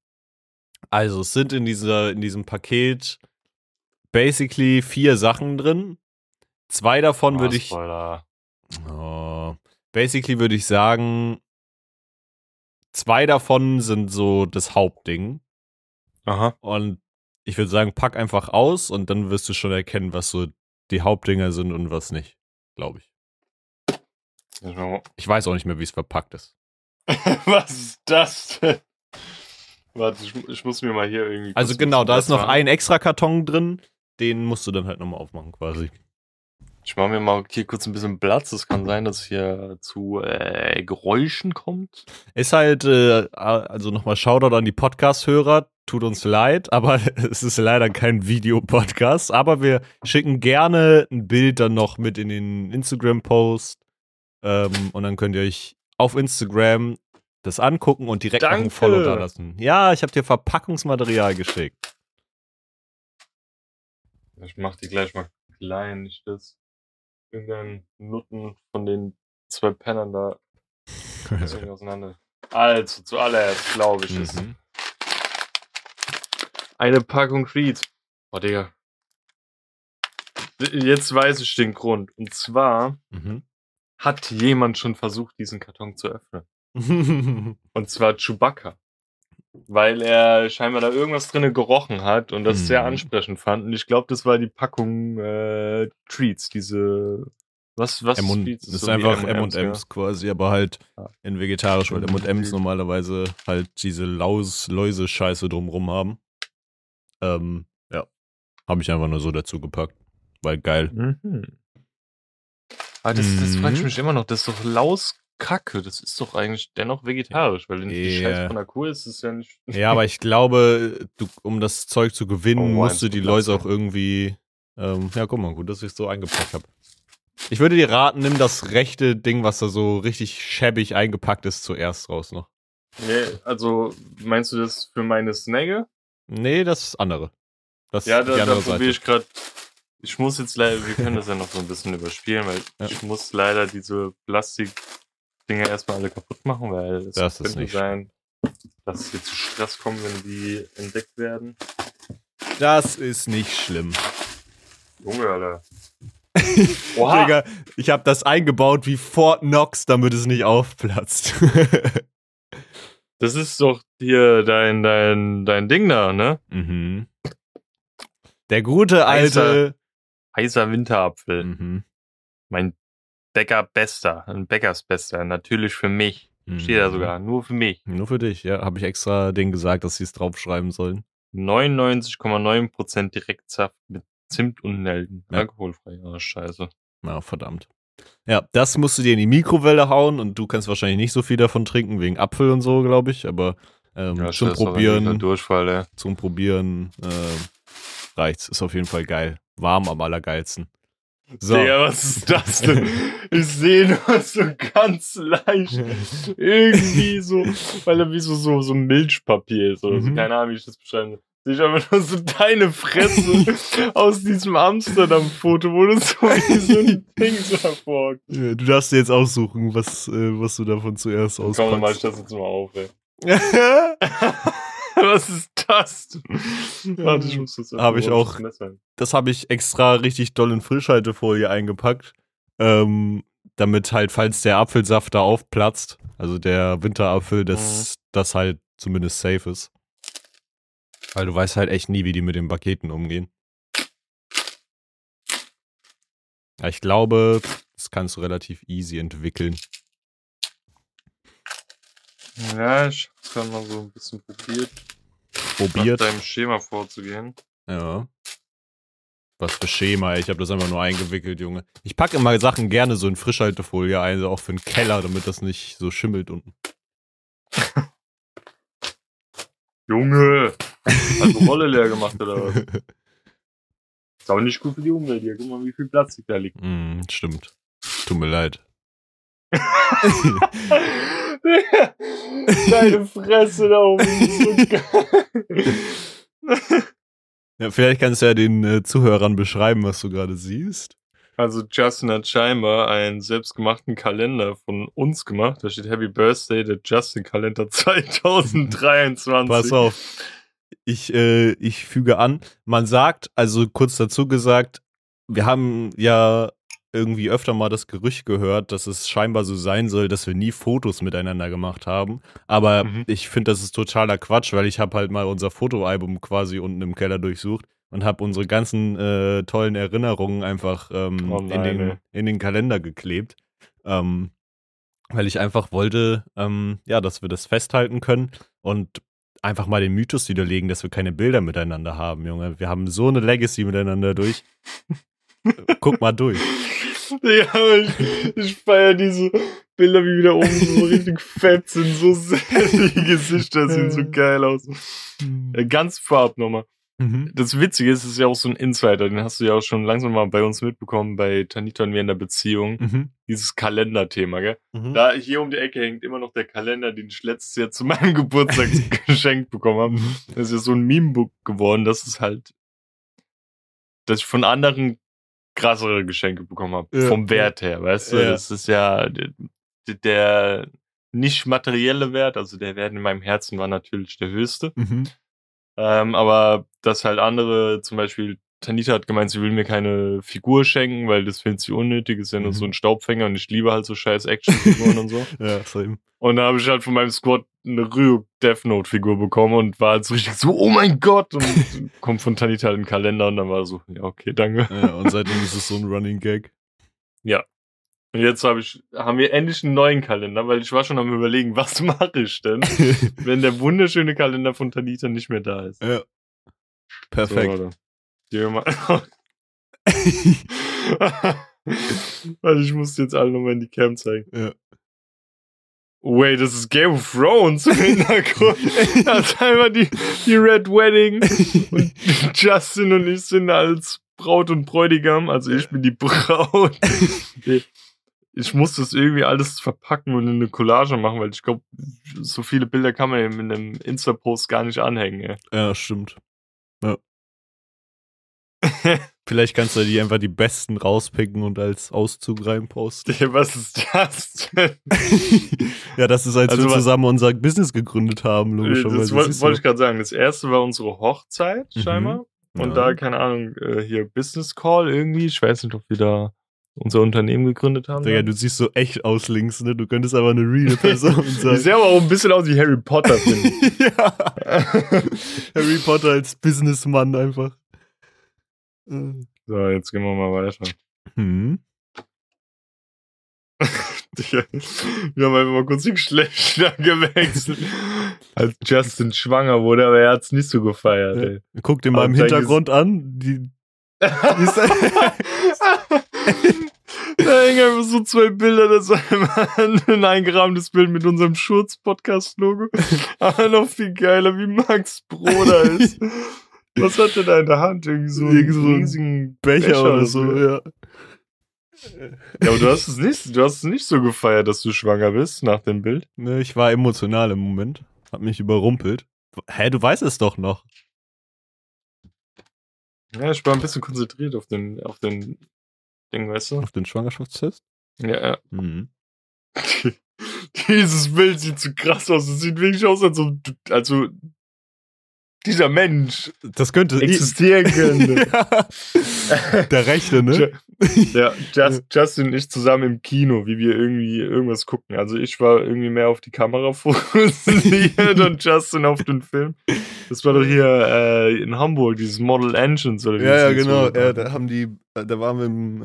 also, es sind in, dieser, in diesem Paket basically vier Sachen drin. Zwei davon würde ich. Oh, basically würde ich sagen, zwei davon sind so das Hauptding. Aha. Und ich würde sagen, pack einfach aus und dann wirst du schon erkennen, was so die Hauptdinger sind und was nicht. Glaube ich. Ich weiß auch nicht mehr, wie es verpackt ist. Was ist das denn? Warte, ich, ich muss mir mal hier irgendwie. Also genau, da ist noch Platz ein extra Karton drin. Den musst du dann halt nochmal aufmachen, quasi. machen. Ich mache mir mal hier kurz ein bisschen Platz. Es kann sein, dass hier zu äh, Geräuschen kommt. Ist halt, äh, also nochmal Shoutout an die Podcast-Hörer. Tut uns leid, aber es ist leider kein Videopodcast. Aber wir schicken gerne ein Bild dann noch mit in den Instagram-Post. Ähm, und dann könnt ihr euch auf Instagram das angucken und direkt Danke. Follow da lassen. Ja, ich habe dir Verpackungsmaterial geschickt. Ich mach die gleich mal klein, nicht das. Irgendein Nutten von den zwei Pennern da irgendwie auseinander. Also, zuallererst, glaube ich, ist mhm. eine Packung Treats. Oh, Digga. Jetzt weiß ich den Grund. Und zwar Mhm. hat jemand schon versucht, diesen Karton zu öffnen. Und zwar Chewbacca. Weil er scheinbar da irgendwas drinne gerochen hat und das sehr Mhm. ansprechend fand. Und ich glaube, das war die Packung äh, Treats, diese. Was, was M und, Treats? das ist So einfach M&Ms, M&M's quasi, aber halt Ja. in vegetarisch, weil Mhm. M&M's normalerweise halt diese Laus, Läuse-Scheiße drumrum haben. Ähm, ja. Habe ich einfach nur so dazu gepackt. Weil geil. Mhm. Aber das, das frage ich Mhm. mich immer noch. Das ist doch Lauskacke. Das ist doch eigentlich dennoch vegetarisch, weil die Ja. Scheiße von der Kuh ist es ja nicht. Ja, aber ich glaube, du, um das Zeug zu gewinnen, Oh, musst du die Läuse auch irgendwie. Ähm, ja, guck mal, gut, dass ich es so eingepackt habe. Ich würde dir raten, nimm das rechte Ding, was da so richtig schäbig eingepackt ist, zuerst raus noch. Nee, also meinst du das für meine Snagge? Nee, das andere. Das Ja, die da, da probiere ich gerade. Ich muss jetzt leider, wir können das ja noch so ein bisschen überspielen, weil Ja. ich muss leider diese Plastik-Dinger erstmal alle kaputt machen, weil es Das ist könnte nicht sein, dass hier zu Stress kommt, wenn die entdeckt werden. Das ist nicht schlimm. Junge, Alter. Digga, ich habe das eingebaut wie Fort Knox, damit es nicht aufplatzt. Das ist doch hier dein, dein, dein Ding da, ne? mhm. Der gute alte. Heißer Winterapfel. Mhm. Mein Bäcker Bester. Ein Bäckersbester. Natürlich für mich. Steht da Mhm. sogar. Nur für mich. Nur für dich, ja. Habe ich extra denen gesagt, dass sie es draufschreiben sollen. 99,9% Direktsaft mit Zimt und Nelken. Ja. Alkoholfrei. Oh, scheiße. Na, verdammt. Ja, das musst du dir in die Mikrowelle hauen und du kannst wahrscheinlich nicht so viel davon trinken, wegen Apfel und so, glaube ich. Aber ähm, Ja, zum Probieren, Durchfall, ey. zum Probieren äh, reicht's. Ist auf jeden Fall geil. Warm am allergeilsten. So. Digga, was ist das denn? Ich sehe nur so ganz leicht irgendwie so, weil er wie so, so, so Milchpapier ist oder so. Mhm. Keine Ahnung, wie ich das beschreiben soll. Sehe ich einfach nur so deine Fresse aus diesem Amsterdam-Foto, wo du so wie so ein Ding so hervor. Ja, du darfst dir jetzt aussuchen, was, äh, was du davon zuerst Komm, dann mach ich auspackst. das jetzt mal auf, ey. Was ist das? Warte, ich muss das Hab ich auch. das habe ich extra richtig doll in Frischhaltefolie eingepackt, ähm, damit halt, falls der Apfelsaft da aufplatzt, also der Winterapfel, dass das halt zumindest safe ist. Weil du weißt halt echt nie, wie die mit den Paketen umgehen. Ja, ich glaube, das kannst du relativ easy entwickeln. Ja, ich hab's gerade mal so ein bisschen probiert. Probiert. Nach deinem Schema vorzugehen. Ja. Was für Schema, ich habe das einfach nur eingewickelt, Junge. Ich packe immer Sachen gerne so in Frischhaltefolie ein, also auch für den Keller, damit das nicht so schimmelt unten. Junge! Hast du Rolle leer gemacht oder was? Ist auch nicht gut für die Umwelt hier. Guck mal, wie viel Plastik da liegt. Mm, stimmt. Tut mir leid. Deine Fresse da oben. Ja, vielleicht kannst du ja den äh, Zuhörern beschreiben, was du gerade siehst. Also Justin hat scheinbar einen selbstgemachten Kalender von uns gemacht. Da steht Happy Birthday, der Justin Kalender 2023. Pass auf. Ich, äh, ich füge an, man sagt, also kurz dazu gesagt, wir haben ja irgendwie öfter mal das Gerücht gehört, dass es scheinbar so sein soll, dass wir nie Fotos miteinander gemacht haben. Aber Mhm. ich finde, das ist totaler Quatsch, weil ich habe halt mal unser Fotoalbum quasi unten im Keller durchsucht und habe unsere ganzen äh, tollen Erinnerungen einfach ähm, Oh in, den, ey. in den Kalender geklebt. Ähm, weil ich einfach wollte, ähm, ja, dass wir das festhalten können und einfach mal den Mythos widerlegen, dass wir keine Bilder miteinander haben, Junge. Wir haben so eine Legacy miteinander durch. Guck mal durch. Ja, aber ich, ich feiere diese Bilder, wie wieder oben so richtig fett sind, so sehr die Gesichter sehen so geil aus. Äh, ganz vorab nochmal. Mhm. das Witzige ist, es ist ja auch so ein Insider, den hast du ja auch schon langsam mal bei uns mitbekommen, bei Tanita und mir in der Beziehung. Mhm. Dieses Kalenderthema, gell? Mhm. Da hier um die Ecke hängt immer noch der Kalender, den ich letztes Jahr zu meinem Geburtstag geschenkt bekommen habe. Mhm. Das ist ja so ein Meme-Book geworden, dass es halt, dass ich von anderen krassere Geschenke bekommen habe. Ja, vom. Wert her, weißt du? Ja. Das ist ja der, der nicht materielle Wert, also der Wert in meinem Herzen war natürlich der höchste. Mhm. Ähm, aber dass halt andere, zum Beispiel, Tanita hat gemeint, sie will mir keine Figur schenken, weil das findet sie unnötig, ist ja nur Mhm. so ein Staubfänger und ich liebe halt so scheiß Actionfiguren und so. Ja, same. Und da habe ich halt von meinem Squad eine Ryuk Death Note Figur bekommen und war halt so richtig so, oh mein Gott! Und kommt von Tanita halt ein Kalender und dann war so, ja, okay, danke. Ja, und seitdem ist es so ein Running Gag. Und jetzt habe ich, haben wir endlich einen neuen Kalender, weil ich war schon am überlegen, was mache ich denn, wenn der wunderschöne Kalender von Tanita nicht mehr da ist. ja. Perfekt. So, mal. Weil ich muss jetzt alle nochmal in die Cam zeigen. Ja. Wait, das ist Game of Thrones im Hintergrund. das ist einfach die, die Red Wedding. Und Justin und ich sind als Braut und Bräutigam. Also ich bin die Braut. Ich muss das irgendwie alles verpacken und in eine Collage machen, weil ich glaube, so viele Bilder kann man in einem Insta-Post gar nicht anhängen. Ey. ja, stimmt. Ja. Vielleicht kannst du die einfach die besten rauspicken und als Auszug reinposten. Was ist das denn? ja, das ist, als Also wir zusammen unser Business gegründet haben, logischerweise. Das wollte so. ich gerade sagen. Das erste war unsere Hochzeit, Mhm. scheinbar. Und Ja. da, keine Ahnung, äh, hier Business Call irgendwie. Ich weiß nicht, ob wir da unser Unternehmen gegründet haben. Dann. du siehst so echt aus links, ne? Du könntest aber eine reale Person Die sein. sehen aber auch ein bisschen aus wie Harry Potter, finde ich. ja. Harry Potter als Businessmann einfach. Äh. so, jetzt gehen wir mal weiter. Hm. Wir haben einfach mal kurz die Geschlechter gewechselt. Als Justin schwanger wurde, aber er hat es nicht so gefeiert, ey. Guck dir mal im Hintergrund an. Die, ist- da hängen einfach so zwei Bilder, das ist einmal ein eingerahmtes Bild mit unserem Schurz-Podcast-Logo, aber noch viel geiler, wie Max Bruder ist. Was hat er da in der Hand? Irgendwie so einen Irgend so ein riesigen Becher, oder so, ja. Ja, aber du hast es nicht, du hast es nicht so gefeiert, dass du schwanger bist nach dem Bild. Ne, ich war emotional im Moment. Hab mich überrumpelt. Hä, du weißt es doch noch. Ja, ich war ein bisschen konzentriert auf den, auf den Ding, weißt du? Auf den Schwangerschaftstest? Ja, ja. Mhm. Dieses Bild sieht so krass aus. Es sieht wirklich aus, als ob, du- also, dieser Mensch Das könnte. existieren könnte. ja. Der rechte, ne? Ja, Just, Justin und ich zusammen im Kino, wie wir irgendwie irgendwas gucken. Also ich war irgendwie mehr auf die Kamera fokussiert und Justin auf den Film. Das war doch hier äh, in Hamburg, dieses Model Engines oder wie Ja, ja, genau. Ja, da haben die, da waren wir im,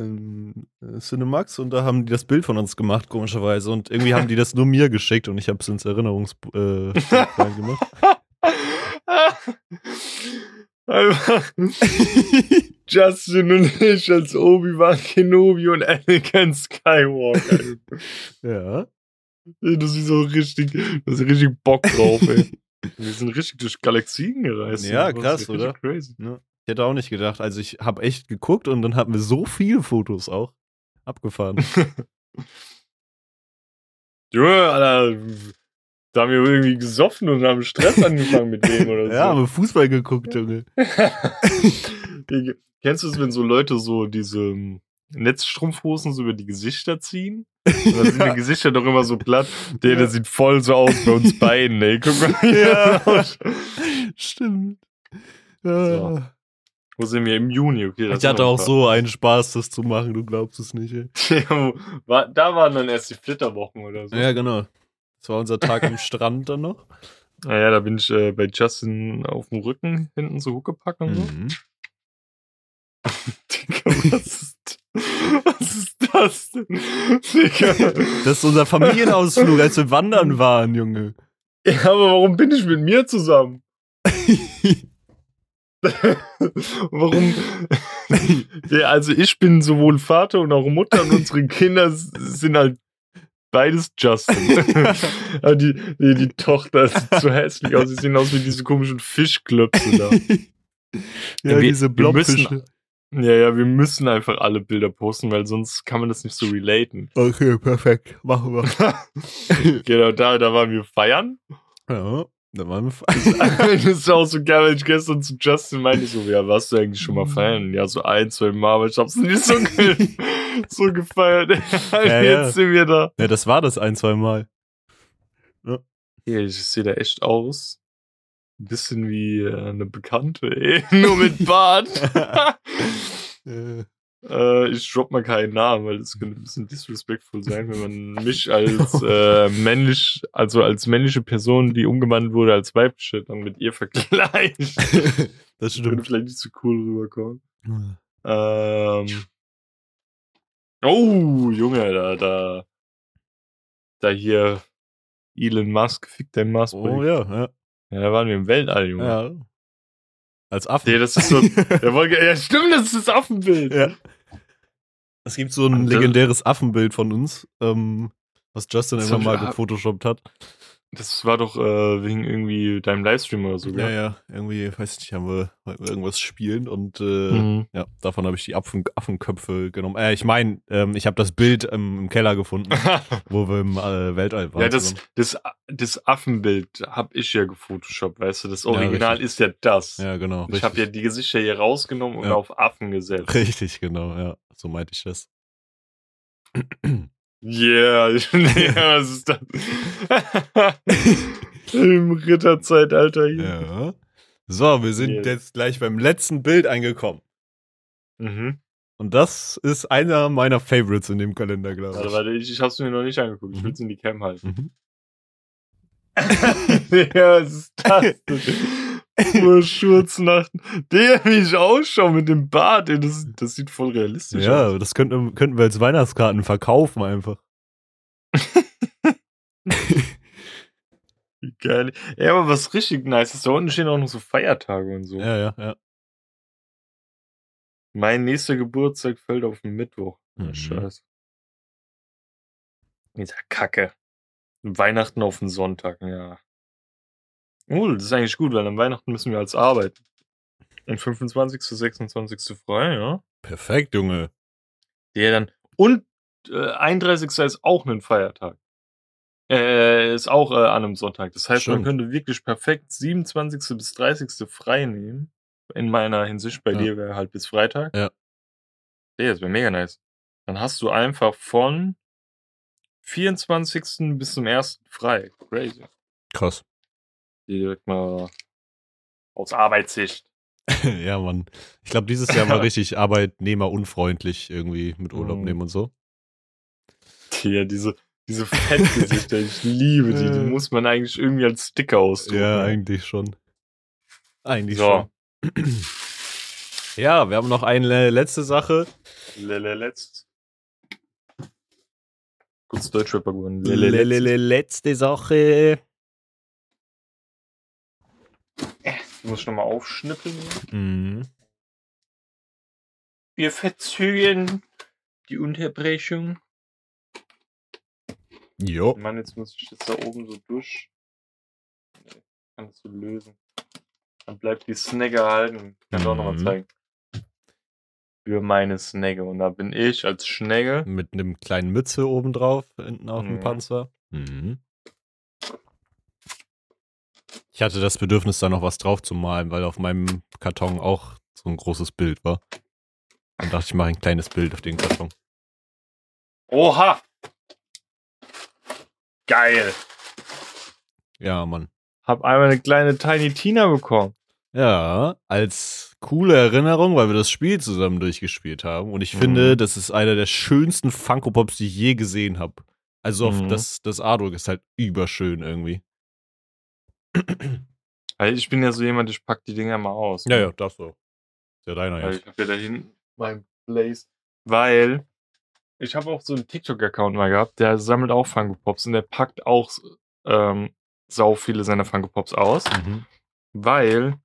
im äh, Cinemax und da haben die das Bild von uns gemacht, komischerweise. Und irgendwie haben die das nur mir geschickt und ich habe es ins Erinnerungs äh, gemacht. Einfach Justin und ich als Obi-Wan Kenobi und Anakin Skywalker. ja. du siehst so richtig, du hast richtig Bock drauf, ey. Wir sind richtig durch Galaxien gereist. Ja, Das krass, ist oder? Crazy. Ich hätte auch nicht gedacht. Also ich habe echt geguckt und dann hatten wir so viele Fotos auch. Abgefahren. Junge, Alter, da haben wir irgendwie gesoffen und haben Stress angefangen mit dem oder so. ja, haben wir Fußball geguckt, Junge. Kennst du es, wenn so Leute so diese ähm, Netzstrumpfhosen so über die Gesichter ziehen? Und dann sind die Gesichter doch immer so platt. Der, der Ja. sieht voll so aus bei uns beiden, ey. Guck mal. wie Ja. Stimmt. Ja. So. Wo sind wir? Im Juni, okay. das Ich hatte auch so einen Spaß, das zu machen, du glaubst es nicht, ey. Da waren dann erst die Flitterwochen oder so. Ja, genau. Das war unser Tag am Strand dann noch. Naja, da bin ich äh, bei Justin auf dem Rücken hinten so hochgepackt und so. Mhm. Digga, was ist, was ist das denn? Digga. Das ist unser Familienausflug, als wir wandern waren, Junge. Ja, aber warum bin ich mit mir zusammen? warum? ja, also ich bin sowohl Vater und auch Mutter und unsere Kinder sind halt beides Justin. aber die, die, die Tochter sieht so hässlich aus. Sie sehen aus wie diese komischen Fischklöpse da. Ja, Wir- diese Blobfische. Ja, ja, wir müssen einfach alle Bilder posten, weil sonst kann man das nicht so relaten. Okay, perfekt. Machen wir. genau, da, da waren wir feiern. Ja, da waren wir. das ist auch so geil, wenn ich gestern zu Justin meinte, so, ja, warst du eigentlich schon mal feiern? Ja, so ein, zwei Mal, aber ich hab's nicht so, ge so gefeiert. Ja, ja. Jetzt sind wir da. ja, das war das ein, zwei Mal. Hier, ich sehe da echt aus. Ein bisschen wie äh, eine Bekannte, ey. Nur mit Bart. Äh, ich drop mal keinen Namen, weil das könnte ein bisschen disrespectful sein, wenn man mich als äh, männlich, also als männliche Person, die umgewandelt wurde als weibliche, dann mit ihr vergleicht. das Könnte stimmt. vielleicht nicht so cool rüberkommen. Ähm. Oh, Junge, da, da, da hier Elon Musk, fick dein Musk. Oh ja, ja. ja, da waren wir im Weltall, Junge. ja. Als Affen. Nee, das ist so, der ja, stimmt, das ist das Affenbild. Ja. Es gibt so ein legendäres Affenbild von uns, ähm, was Justin Das immer mal gefotoshoppt hat. Das war doch äh, wegen irgendwie deinem Livestream oder so, Ja, ja, irgendwie, weiß nicht, haben wir irgendwas spielen und äh, Mhm. ja, davon habe ich die Affen, Affenköpfe genommen. Äh, ich meine, ähm, ich habe das Bild im, im Keller gefunden, wo wir im äh, Weltall waren. ja, das, das, das Affenbild hab ich ja gefotoshoppt, weißt du? Das Ja, Original richtig. ist ja das. ja, genau. ich habe ja die Gesichter hier rausgenommen und Ja. auf Affen gesetzt. Richtig, genau, ja. So meinte ich das. Yeah, ja, was ist das? Im Ritterzeitalter hier. Ja. So, wir sind Yes. jetzt gleich beim letzten Bild angekommen. Mhm. Und das ist einer meiner Favorites in dem Kalender, glaube ich. Warte, warte, ich, ich hab's mir noch nicht angeguckt. Ich Mhm. will's in die Cam halten. Mhm. ja, was ist das? Nur Schurznachten. Der, wie ich ausschaue mit dem Bart, ey, das, das sieht voll realistisch Ja, aus. das könnten, könnten wir als Weihnachtskarten verkaufen einfach. Wie geil. Ja, aber was richtig nice ist, da unten stehen auch noch so Feiertage und so. Ja, ja, ja. Mein nächster Geburtstag fällt auf den Mittwoch. Mhm. Oh, Scheiße. Dieser Kacke. Weihnachten auf den Sonntag, ja. Oh, das ist eigentlich gut, weil am Weihnachten müssen wir als arbeiten. Und 25. 26. frei, ja. Perfekt, Junge. Der dann. Und äh, 31. ist auch ein Feiertag. Äh, ist auch äh, an einem Sonntag. Das heißt, man Stimmt. könnte wirklich perfekt 27. bis 30. frei nehmen. In meiner Hinsicht. Bei Ja. dir wäre halt bis Freitag. Ja. Ja, das wäre mega nice. Dann hast du einfach von 24. bis zum 1. frei. Crazy. Krass. Direkt mal aus Arbeitssicht. ja, Mann. Ich glaube, dieses Jahr mal richtig arbeitnehmerunfreundlich irgendwie mit Urlaub Mhm. nehmen und so. Ja, diese, diese Fettgesichter, ich liebe die. Die Äh. muss man eigentlich irgendwie als Sticker ausdrucken. Ja, eigentlich schon. Eigentlich So. schon. Ja, wir haben noch eine letzte Sache. Lele letzt. Kurz Deutschrapper geworden. Letzte Sache. Muss ich nochmal aufschnippeln. Mhm. Wir verzögern die Unterbrechung. Jo. Mann, jetzt muss ich das da oben so durch. Nee, kann das so lösen. Dann bleibt die Snagge halten. Ich kann doch nochmal Mhm. zeigen. Für meine Snagge. Und da bin ich als Schnegge. Mit einem kleinen Mütze obendrauf, hinten auf dem Mhm. Panzer. Mhm. Ich hatte das Bedürfnis, da noch was drauf zu malen, weil auf meinem Karton auch so ein großes Bild war. Dann dachte ich, ich mache ein kleines Bild auf den Karton. Oha! Geil! Ja, Mann. Hab einmal eine kleine Tiny Tina bekommen. Ja, als coole Erinnerung, weil wir das Spiel zusammen durchgespielt haben. Und ich Mhm. finde, das ist einer der schönsten Funko Pops, die ich je gesehen habe. Also auf Mhm. das, das Artwork ist halt überschön irgendwie. Also ich bin ja so jemand, ich pack die Dinger mal aus. Ja, ja, das so. Ist ja deiner Weil jetzt. ich habe ja da hinten mein Place. Weil ich habe auch so einen TikTok-Account mal gehabt, der sammelt auch Funko Pops und der packt auch ähm, sau viele seiner Funko Pops aus, Mhm. weil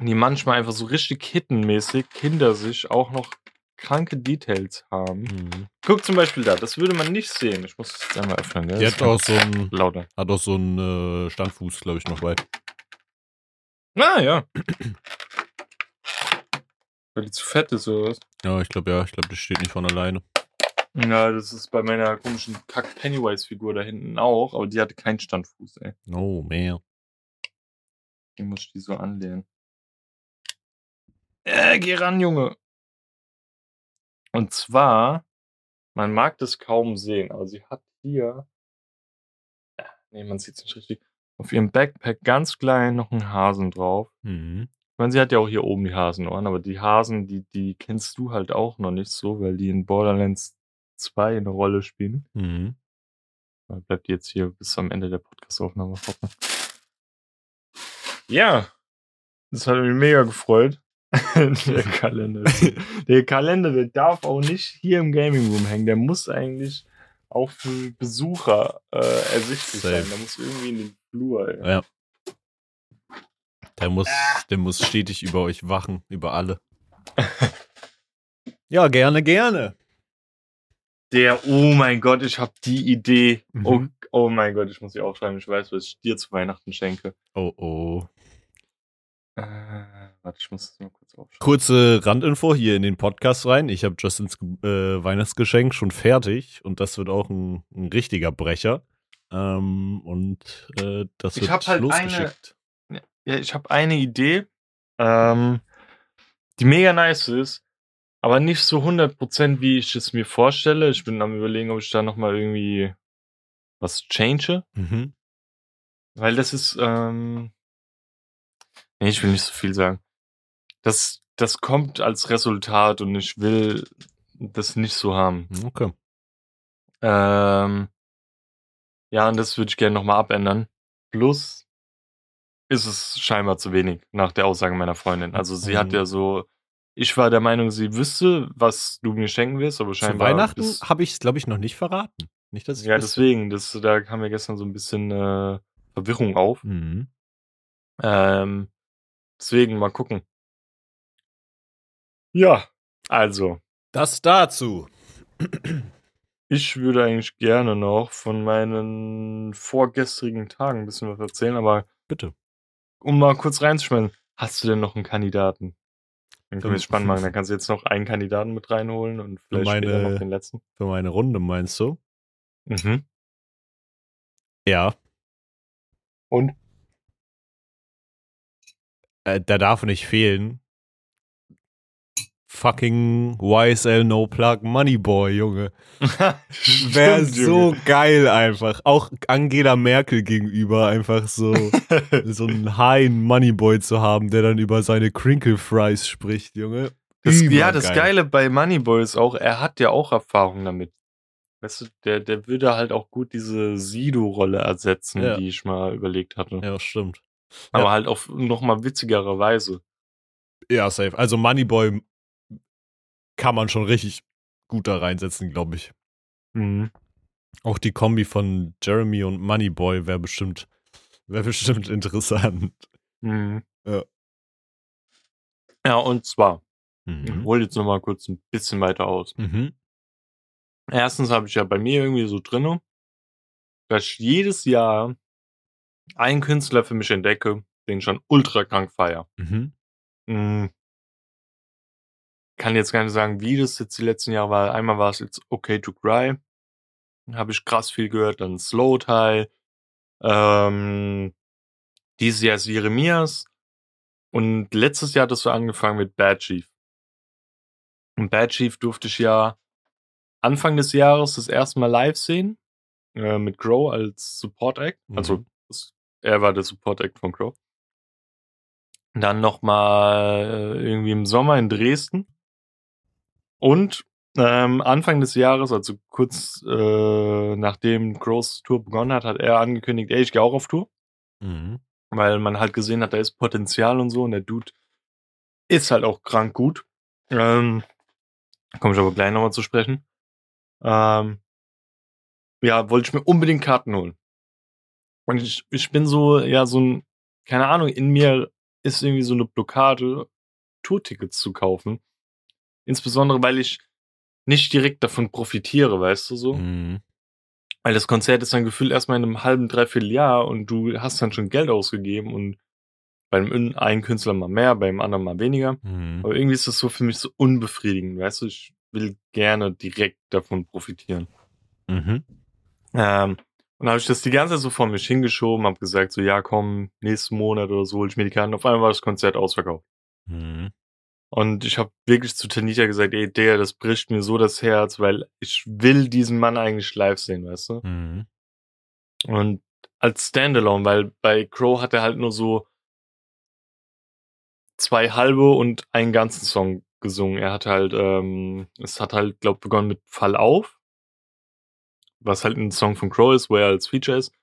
die manchmal einfach so richtig hittenmäßig hinter sich auch noch kranke Details haben. Mhm. Guck zum Beispiel da, das würde man nicht sehen. Ich muss es einmal öffnen. Gell? Die hat auch so ein, lauter. hat auch so einen äh, Standfuß, glaube ich, noch bei. Ah, ja. Weil die zu fett ist oder was? Ja, ich glaube ja, ich glaube, das steht nicht von alleine. Ja, das ist bei meiner komischen Kack-Pennywise-Figur da hinten auch, aber die hatte keinen Standfuß, ey. Oh, mehr. Die muss ich die so anlehnen. Äh, geh ran, Junge. Und zwar, man mag das kaum sehen, aber sie hat hier, äh, nee, man sieht es nicht richtig, auf ihrem Backpack ganz klein noch einen Hasen drauf. Mhm. Ich meine, sie hat ja auch hier oben die Hasenohren, aber die Hasen, die, die kennst du halt auch noch nicht so, weil die in Borderlands 2 eine Rolle spielen. Mhm. Da bleibt jetzt hier bis am Ende der Podcastaufnahme hocken. Ja, das hat mich mega gefreut. der Kalender. Der Kalender, der darf auch nicht hier im Gaming Room hängen. Der muss eigentlich auch für Besucher äh, ersichtlich Safe. sein. Der muss irgendwie in den Flur. Ey. Ja. Der muss, der muss stetig über euch wachen, über alle. ja, gerne, gerne. Der, oh mein Gott, ich habe die Idee. Mhm. Oh, oh mein Gott, ich muss sie aufschreiben. Ich weiß, was ich dir zu Weihnachten schenke. Oh, oh. Äh, warte, ich muss das mal kurz aufschreiben. Kurze Randinfo hier in den Podcast rein. Ich habe Justins äh, Weihnachtsgeschenk schon fertig und das wird auch ein, ein richtiger Brecher. Ähm, und äh, das Ich wird hab halt losgeschickt. Ja, ich habe eine Idee, ähm, die mega nice ist, aber nicht so 100% wie ich es mir vorstelle. Ich bin am überlegen, ob ich da nochmal irgendwie was change. Mhm. Weil das ist, ähm, nee, ich will nicht so viel sagen. Das, das kommt als Resultat und ich will das nicht so haben. Okay. Ähm, ja, und das würde ich gerne nochmal abändern. Plus ist es scheinbar zu wenig, nach der Aussage meiner Freundin. Also sie hat Mhm. ja so, ich war der Meinung, sie wüsste, was du mir schenken wirst, aber Zu scheinbar. Weihnachten ist- habe ich es, glaube ich, noch nicht verraten. Nicht, dass ich ja, wüsste. deswegen, das, da kam mir gestern so ein bisschen äh, Verwirrung auf. Mhm. Ähm, deswegen mal gucken. Ja, also, Das dazu. ich würde eigentlich gerne noch von meinen vorgestrigen Tagen ein bisschen was erzählen, aber Bitte. um mal kurz reinzuschmeißen, hast du denn noch einen Kandidaten? Dann können wir es spannend machen. Dann kannst du jetzt noch einen Kandidaten mit reinholen und vielleicht meine- noch den letzten. Für meine Runde meinst du? Mhm. Ja. Und? Äh, der darf nicht fehlen. Fucking YSL No Plug Moneyboy, Junge. Wäre so Junge. geil einfach. Auch Angela Merkel gegenüber einfach so, so einen Haien Moneyboy zu haben, der dann über seine Crinkle Fries spricht, Junge. Das, ja, das Geile bei Moneyboy ist auch, er hat ja auch Erfahrung damit. Weißt du, der, der würde halt auch gut diese Sido-Rolle ersetzen, Ja. die ich mal überlegt hatte. Ja, stimmt. Aber Ja. halt auf noch mal witzigere Weise. Ja, safe. Also Moneyboy kann man schon richtig gut da reinsetzen, glaube ich. Mhm. Auch die Kombi von Jeremy und Moneyboy wäre bestimmt, wäre bestimmt interessant. Mhm. Ja. Ja, und zwar, ich Mhm. hole jetzt noch mal kurz ein bisschen weiter aus. Mhm. Erstens habe ich ja bei mir irgendwie so drin, dass ich jedes Jahr einen Künstler für mich entdecke, den ich schon ultra krank feier. Mhm. Kann jetzt gar nicht sagen, wie das jetzt die letzten Jahre war. Einmal war es jetzt Okay to Cry. Habe ich krass viel gehört. Dann Slow Tie. Ähm, dieses Jahr ist Jeremias. Und letztes Jahr hat das so angefangen mit Bad Chief. Und Bad Chief durfte ich ja Anfang des Jahres das erste Mal live sehen. Äh, mit Crow als Support Act. Also Mhm. das, er war der Support Act von Crow. Dann nochmal irgendwie im Sommer in Dresden. Und ähm, Anfang des Jahres, also kurz äh, nachdem Crows Tour begonnen hat, hat er angekündigt, ey, ich gehe auch auf Tour. Mhm. Weil man halt gesehen hat, da ist Potenzial und so. Und der Dude ist halt auch krank gut. Ähm, Komme ich aber gleich nochmal zu sprechen. Ähm, ja, wollte ich mir unbedingt Karten holen. Und ich, ich bin so, ja, so ein, keine Ahnung, in mir ist irgendwie so eine Blockade, Tourtickets zu kaufen. Insbesondere, weil ich nicht direkt davon profitiere, weißt du so? Mhm. Weil das Konzert ist dann gefühlt erstmal in einem halben, dreiviertel Jahr und du hast dann schon Geld ausgegeben und beim einen Künstler mal mehr, beim anderen mal weniger. Mhm. Aber irgendwie ist das so für mich so unbefriedigend, weißt du? Ich will gerne direkt davon profitieren. Mhm. Ähm, und habe ich das die ganze Zeit so vor mich hingeschoben, habe gesagt, so ja, komm, nächsten Monat oder so hol ich mir die Karten. Auf einmal war das Konzert ausverkauft. Mhm. Und ich habe wirklich zu Tanita gesagt, ey, der, das bricht mir so das Herz, weil ich will diesen Mann eigentlich live sehen, weißt du? Mhm. Und als Standalone, weil bei Crow hat er halt nur so zwei halbe und einen ganzen Song gesungen. Er hat halt, ähm, es hat halt, glaub, begonnen mit Fall auf, was halt ein Song von Crow ist, wo er als Feature ist.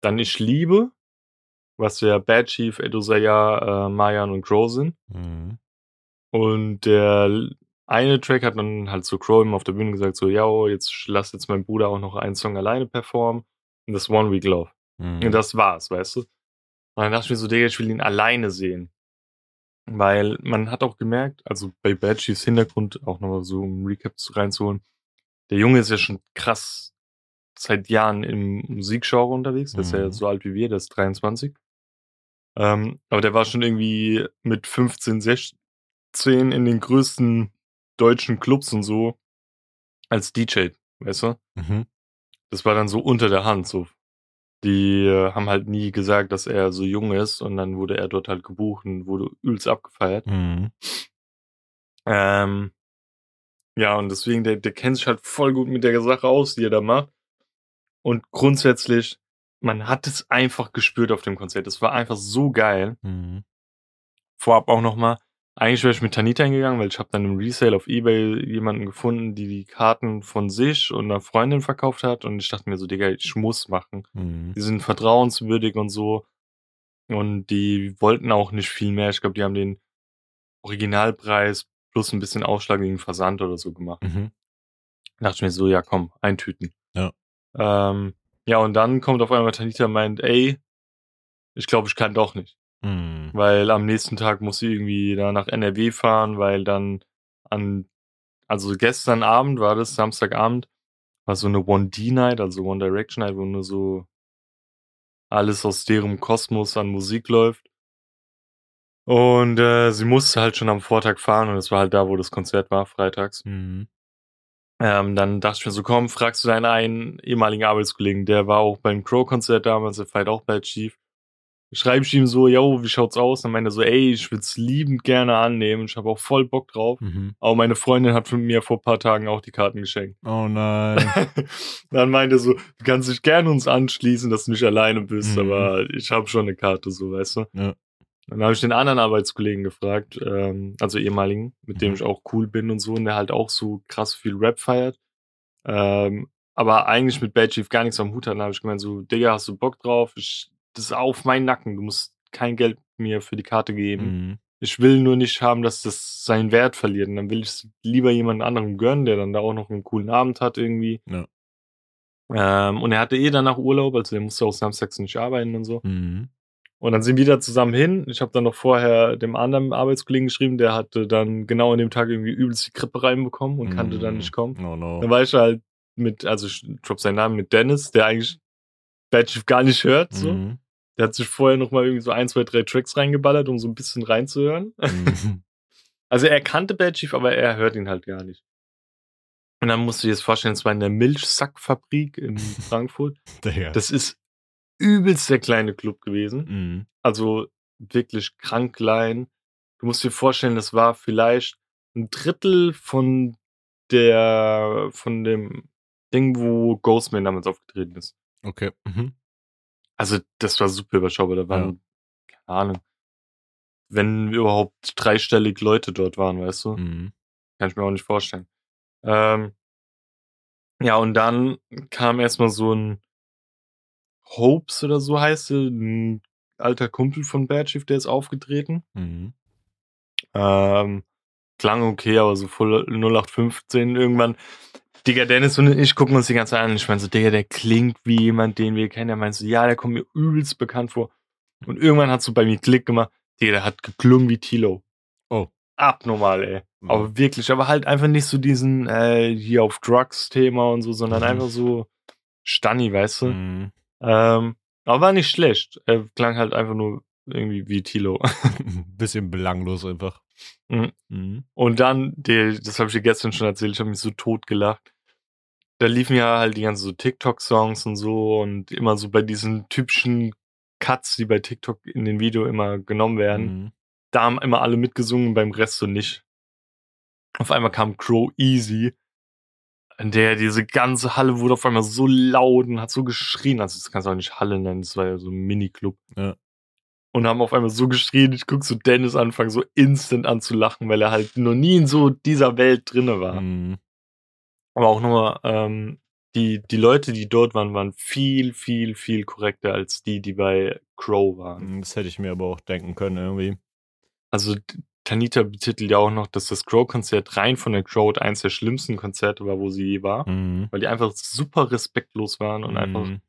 Dann Ich liebe, was ja Bad Chief, Edosaya, äh, Mayan und Crow sind. Mhm. Und der eine Track hat dann halt so Crow immer auf der Bühne gesagt, so, ja, oh, jetzt lass jetzt mein Bruder auch noch einen Song alleine performen. Und das One Week Love. Mhm. Und das war's, weißt du? Und dann dachte ich mir so, Digga, ich will ihn alleine sehen. Weil man hat auch gemerkt, also bei Bad Chiefs Hintergrund, auch nochmal so um Recap zu- reinzuholen, der Junge ist ja schon krass seit Jahren im Musikgenre unterwegs. Der ist ja Mhm. so alt wie wir, der ist 23. Ähm, aber der war schon irgendwie mit 15, 16 in den größten deutschen Clubs und so als DJ, weißt du? Mhm. das war dann so unter der Hand so. Die äh, haben halt nie gesagt, dass er so jung ist und dann wurde er dort halt gebucht und wurde übelst abgefeiert. Mhm. Ähm, ja, und deswegen, der, der kennt sich halt voll gut mit der Sache aus, die er da macht. Und grundsätzlich, man hat es einfach gespürt auf dem Konzert. Es war einfach so geil. Mhm. Vorab auch nochmal, eigentlich wäre ich mit Tanita hingegangen, weil ich habe dann im Resale auf Ebay jemanden gefunden, die die Karten von sich und einer Freundin verkauft hat. Und ich dachte mir so, Digga, ich muss machen. Mhm. die sind vertrauenswürdig und so. Und die wollten auch nicht viel mehr. Ich glaube, die haben den Originalpreis plus ein bisschen Aufschlag wegen Versand oder so gemacht. Mhm. Da dachte ich mir so, ja komm, eintüten. Ja. Ähm, ja, und dann kommt auf einmal Tanita und meint, ey, ich glaube, ich kann doch nicht. Mhm. Weil am nächsten Tag muss sie irgendwie da nach NRW fahren, weil dann an, also gestern Abend war das, Samstagabend, war so eine One D-Night, also One Direction Night, wo nur so alles aus deren Kosmos an Musik läuft. Und äh, sie musste halt schon am Vortag fahren und es war halt da, wo das Konzert war, freitags. Mhm. Ähm, dann dachte ich mir so, komm, fragst du deinen einen ehemaligen Arbeitskollegen, der war auch beim Crow-Konzert damals, der feiert auch Bad Chief. Schreibe ich ihm so, yo, wie schaut's aus? Dann meinte er so, ey, ich würd's liebend gerne annehmen, ich habe auch voll Bock drauf. Mhm. Aber meine Freundin hat von mir vor ein paar Tagen auch die Karten geschenkt. Oh nein. dann meinte er so, du kannst dich gerne uns anschließen, dass du nicht alleine bist, Mhm. aber ich habe schon eine Karte, so, weißt du. Ja. Dann habe ich den anderen Arbeitskollegen gefragt, ähm, also ehemaligen, mit dem Mhm. ich auch cool bin und so, und der halt auch so krass viel Rap feiert. Ähm, aber eigentlich mit Bad Chief gar nichts am Hut hat. Dann habe ich gemeint, so, Digga, hast du Bock drauf? Ich, das ist auf meinen Nacken. Du musst kein Geld mir für die Karte geben. Mhm. Ich will nur nicht haben, dass das seinen Wert verliert. Und dann will ich es lieber jemand anderem gönnen, der dann da auch noch einen coolen Abend hat irgendwie. Ja. Ähm, und er hatte eh danach Urlaub, also er musste auch samstags nicht arbeiten und so. Mhm. Und dann sind wir da zusammen hin. Ich habe dann noch vorher dem anderen Arbeitskollegen geschrieben, der hatte dann genau an dem Tag irgendwie übelst die Grippe reinbekommen und kannte dann nicht kommen. Oh no. Dann war ich halt mit, also ich drop seinen Namen mit Dennis, der eigentlich Bad Chief gar nicht hört. So. Mhm. Der hat sich vorher noch mal irgendwie so ein, zwei, drei Tracks reingeballert, um so ein bisschen reinzuhören. Mhm. Also er kannte Bad Chief, aber er hört ihn halt gar nicht. Und dann musst du dir das vorstellen, es war in der Milchsackfabrik in Frankfurt. Das ist übelst der kleine Club gewesen. Mhm. Also wirklich krank klein. Du musst dir vorstellen, das war vielleicht ein Drittel von der, von dem Ding, wo Ghostman damals aufgetreten ist. Okay. Mhm. Also das war super überschaubar. Da waren, keine Ahnung, wenn überhaupt dreistellig Leute dort waren, weißt du? Mhm. Kann ich mir auch nicht vorstellen. Ähm, ja, und dann kam erstmal so ein Hopes oder so heißt er, ein alter Kumpel von Bad Chief, der ist aufgetreten. Mhm. Ähm, klang okay, aber so voll 0815 irgendwann. Digga, Dennis und ich gucken uns die ganze Zeit an. Ich meine so, Digga, der klingt wie jemand, den wir kennen. Er meint so, ja, der kommt mir übelst bekannt vor. Und irgendwann hat so bei mir Klick gemacht. Digga, der hat geklungen wie Tilo. Oh. Abnormal, ey. Mhm. Aber wirklich, aber halt einfach nicht so diesen äh, hier auf Drugs-Thema und so, sondern Mhm. einfach so Stanni, weißt du? Mhm. Ähm, aber war nicht schlecht. Er klang halt einfach nur irgendwie wie Tilo. Bisschen belanglos einfach. Mhm. Mhm. Und dann, die, das habe ich dir gestern schon erzählt, ich habe mich so tot gelacht. Da liefen ja halt die ganzen so TikTok-Songs und so und immer so bei diesen typischen Cuts, die bei TikTok in den Video immer genommen werden. Mhm. Da haben immer alle mitgesungen, beim Rest so nicht. Auf einmal kam Crow Easy, in der diese ganze Halle wurde auf einmal so laut und hat so geschrien. Also das kannst du auch nicht Halle nennen, das war ja so ein Miniclub. Ja. Und haben auf einmal so geschrien, ich guck so Dennis anfangen, so instant an zu lachen, weil er halt noch nie in so dieser Welt drinne war. Mhm. Aber auch nur, ähm, die, die Leute, die dort waren, waren viel, viel, viel korrekter als die, die bei Crow waren. Das hätte ich mir aber auch denken können irgendwie. Also Tanita betitelt ja auch noch, dass das Crow-Konzert rein von der Crow eins der schlimmsten Konzerte war, wo sie je war. Mhm. Weil die einfach super respektlos waren und einfach Mhm.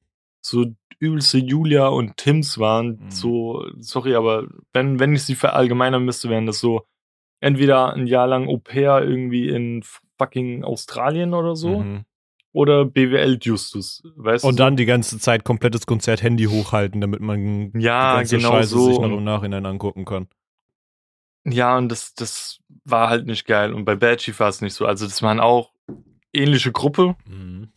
so übelste Julia und Tims waren. Mhm. So, sorry, aber wenn, wenn ich sie verallgemeinern müsste, wären das so entweder ein Jahr lang Au pair irgendwie in fucking Australien oder so Mhm. oder BWL Justus. Weißt Und du? dann die ganze Zeit komplettes Konzert Handy hochhalten, damit man Ja, die ganze genau Scheiße so. sich noch im Nachhinein angucken kann. Ja, und das, das war halt nicht geil. Und bei Bad Chief war es nicht so. Also, das waren auch ähnliche Gruppe, Mhm.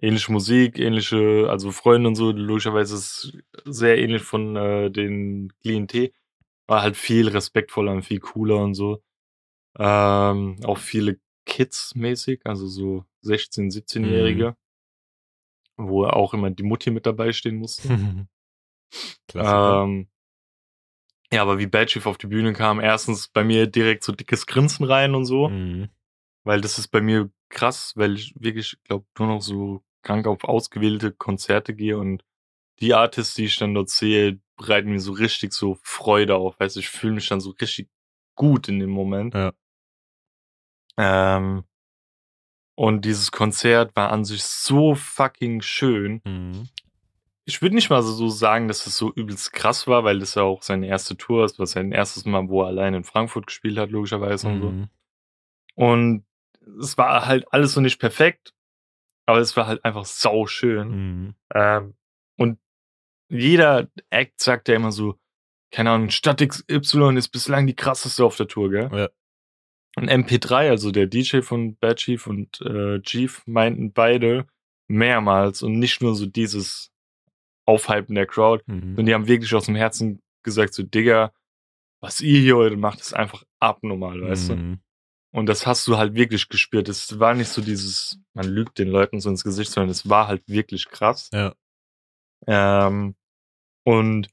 ähnliche Musik, ähnliche, also Freunde und so. Logischerweise ist es sehr ähnlich von äh, den T. War halt viel respektvoller und viel cooler und so. Ähm, auch viele Kids mäßig, also so 16-, 17-Jährige, wo auch immer die Mutti mit dabei stehen musste. Ähm, ja, aber wie Bad Chief auf die Bühne kam, erstens bei mir direkt so dickes Grinsen rein und so, Mhm. weil das ist bei mir krass, weil ich wirklich, glaube nur noch so krank auf ausgewählte Konzerte gehe und die Artists, die ich dann dort sehe, bereiten mir so richtig so Freude auf. Weißt du, ich fühle mich dann so richtig gut in dem Moment. Ja. Ähm, und dieses Konzert war an sich so fucking schön. Mhm. Ich würde nicht mal so sagen, dass es so übelst krass war, weil das ja auch seine erste Tour ist, was sein erstes Mal, wo er allein in Frankfurt gespielt hat, logischerweise und so. Mhm. Und es war halt alles so nicht perfekt, aber es war halt einfach sau schön. Mhm. Ähm, und jeder Act sagt ja immer so, keine Ahnung, Stadt XY ist bislang die krasseste auf der Tour, gell? Ja. Und MP3, also der DJ von Bad Chief und äh, Chief, meinten beide mehrmals und nicht nur so dieses Aufhypen der Crowd, Mhm. sondern die haben wirklich aus dem Herzen gesagt, so, Digga, was ihr hier heute macht, ist einfach abnormal, weißt du? Mhm. Und das hast du halt wirklich gespürt. Es war nicht so dieses, man lügt den Leuten so ins Gesicht, sondern es war halt wirklich krass. Ja. Ähm, und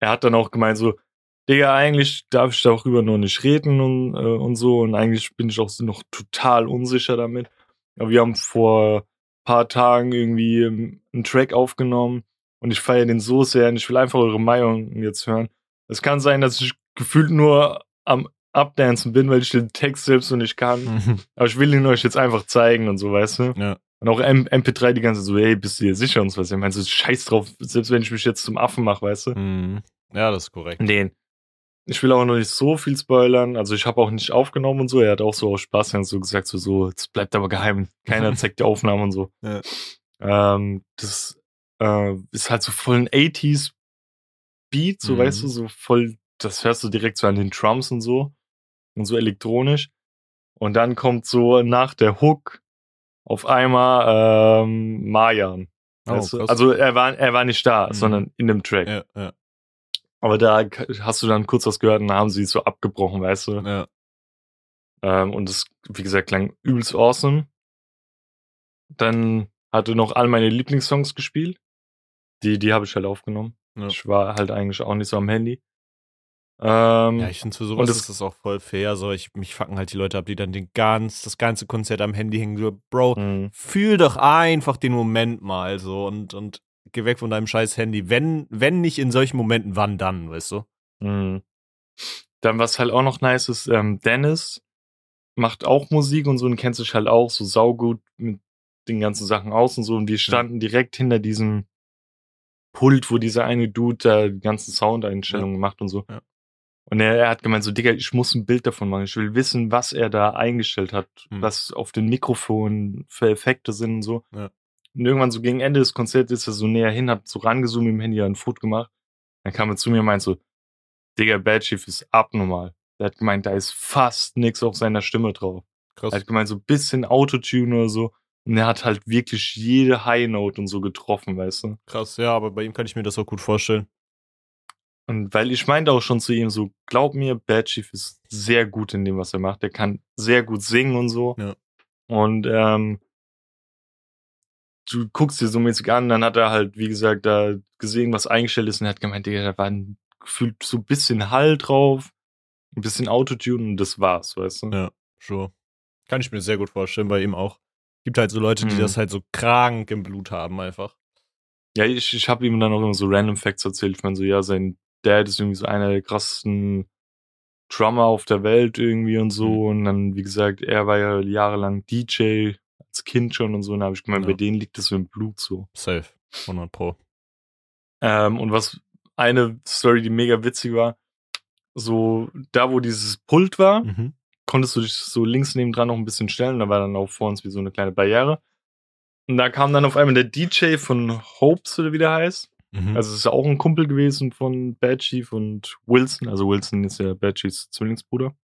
er hat dann auch gemeint so, Digga, eigentlich darf ich darüber noch nicht reden und, äh, und so. Und eigentlich bin ich auch noch total unsicher damit. Aber wir haben vor paar Tagen irgendwie ähm, einen Track aufgenommen und ich feiere den so sehr und ich will einfach eure Meinung jetzt hören. Es kann sein, dass ich gefühlt nur am Abdancen bin, weil ich den Text selbst noch nicht kann. Mhm. Aber ich will ihn euch jetzt einfach zeigen und so, weißt du? Ja. Und auch M MP3 die ganze Zeit so, ey, bist du dir sicher und so was? Ich meine, so scheiß drauf, selbst wenn ich mich jetzt zum Affen mache, weißt du? Mhm. Ja, das ist korrekt. Nee. Ich will auch noch nicht so viel spoilern. Also ich habe auch nicht aufgenommen und so. Er hat auch so aus Spaß ganz so gesagt, so, so, es bleibt aber geheim. Keiner zeigt die Aufnahmen und so. Ja. Ähm, das äh, ist halt so voll ein 80s Beat, so Mhm. weißt du, so voll, das hörst du direkt so an den Drums und so. Und so elektronisch. Und dann kommt so nach der Hook auf einmal ähm, Mayan. Oh. Also er war, er war nicht da, Mhm. sondern in dem Track. Ja, ja, Aber da hast du dann kurz was gehört und dann haben sie es so abgebrochen, weißt du? ja. Ähm, und das, wie gesagt, klang übelst awesome. Dann hatte noch all meine Lieblingssongs gespielt. Die, die habe ich halt aufgenommen. Ja. Ich war halt eigentlich auch nicht so am Handy. Ähm, Ja, ich finde für sowas das- ist das auch voll fair. So, ich, mich fucken halt die Leute ab, die dann den ganz, das ganze Konzert am Handy hängen. So, Bro, mh, fühl doch einfach den Moment mal so und, und geh weg von deinem scheiß Handy. Wenn, wenn nicht in solchen Momenten, wann dann, weißt du? mh. Dann, was halt auch noch nice ist, ähm, Dennis macht auch Musik und so und kennt sich halt auch so saugut mit den ganzen Sachen aus und so. Und wir standen direkt hinter diesem Pult, wo dieser eine Dude da die ganzen Soundeinstellungen macht und so. Ja. Und er, er hat gemeint so, Digga, ich muss ein Bild davon machen. Ich will wissen, was er da eingestellt hat, Mhm. was auf den Mikrofonen für Effekte sind und so. Ja. Und irgendwann so gegen Ende des Konzerts ist er so näher hin, hat so rangezoomt mit dem Handy, ein Foto gemacht. Dann kam er zu mir und meint so, Digga, Bad Chief ist abnormal. Der hat gemeint, da ist fast nix auf seiner Stimme drauf. Krass. Er hat gemeint, so ein bisschen Autotune oder so. Und er hat halt wirklich jede High Note und so getroffen, weißt du? Krass, ja, aber bei ihm kann ich mir das auch gut vorstellen. Und weil ich meinte auch schon zu ihm so, glaub mir, Bad Chief ist sehr gut in dem, was er macht. Der kann sehr gut singen und so. Ja. Und ähm, du guckst dir so mäßig an, dann hat er halt, wie gesagt, da gesehen, was eingestellt ist und er hat gemeint, Digga, da war ein, gefühlt so ein bisschen Hall drauf, ein bisschen Autotune und das war's, weißt du? Ja, sure. Kann ich mir sehr gut vorstellen, bei ihm auch. Gibt halt so Leute, die Mhm. das halt so krank im Blut haben, einfach. Ja, ich, ich habe ihm dann auch immer so Random Facts erzählt. Ich meine so, ja, sein Dad ist irgendwie so einer der krassesten Drummer auf der Welt irgendwie und so. Mhm. Und dann, wie gesagt, er war ja jahrelang DJ Kind schon und so. Und da habe ich gemeint, Ja. bei denen liegt das so im Blut so. Safe. 100 Pro. Ähm, und was eine Story, die mega witzig war, so da, wo dieses Pult war, Mhm. konntest du dich so links neben dran noch ein bisschen stellen. Da war dann auch vor uns wie so eine kleine Barriere. Und da kam dann auf einmal der DJ von Hopes oder wie der heißt. Mhm. Also es ist ja auch ein Kumpel gewesen von Bad Chief und Wilson. Also Wilson ist ja Bad Chiefs Zwillingsbruder.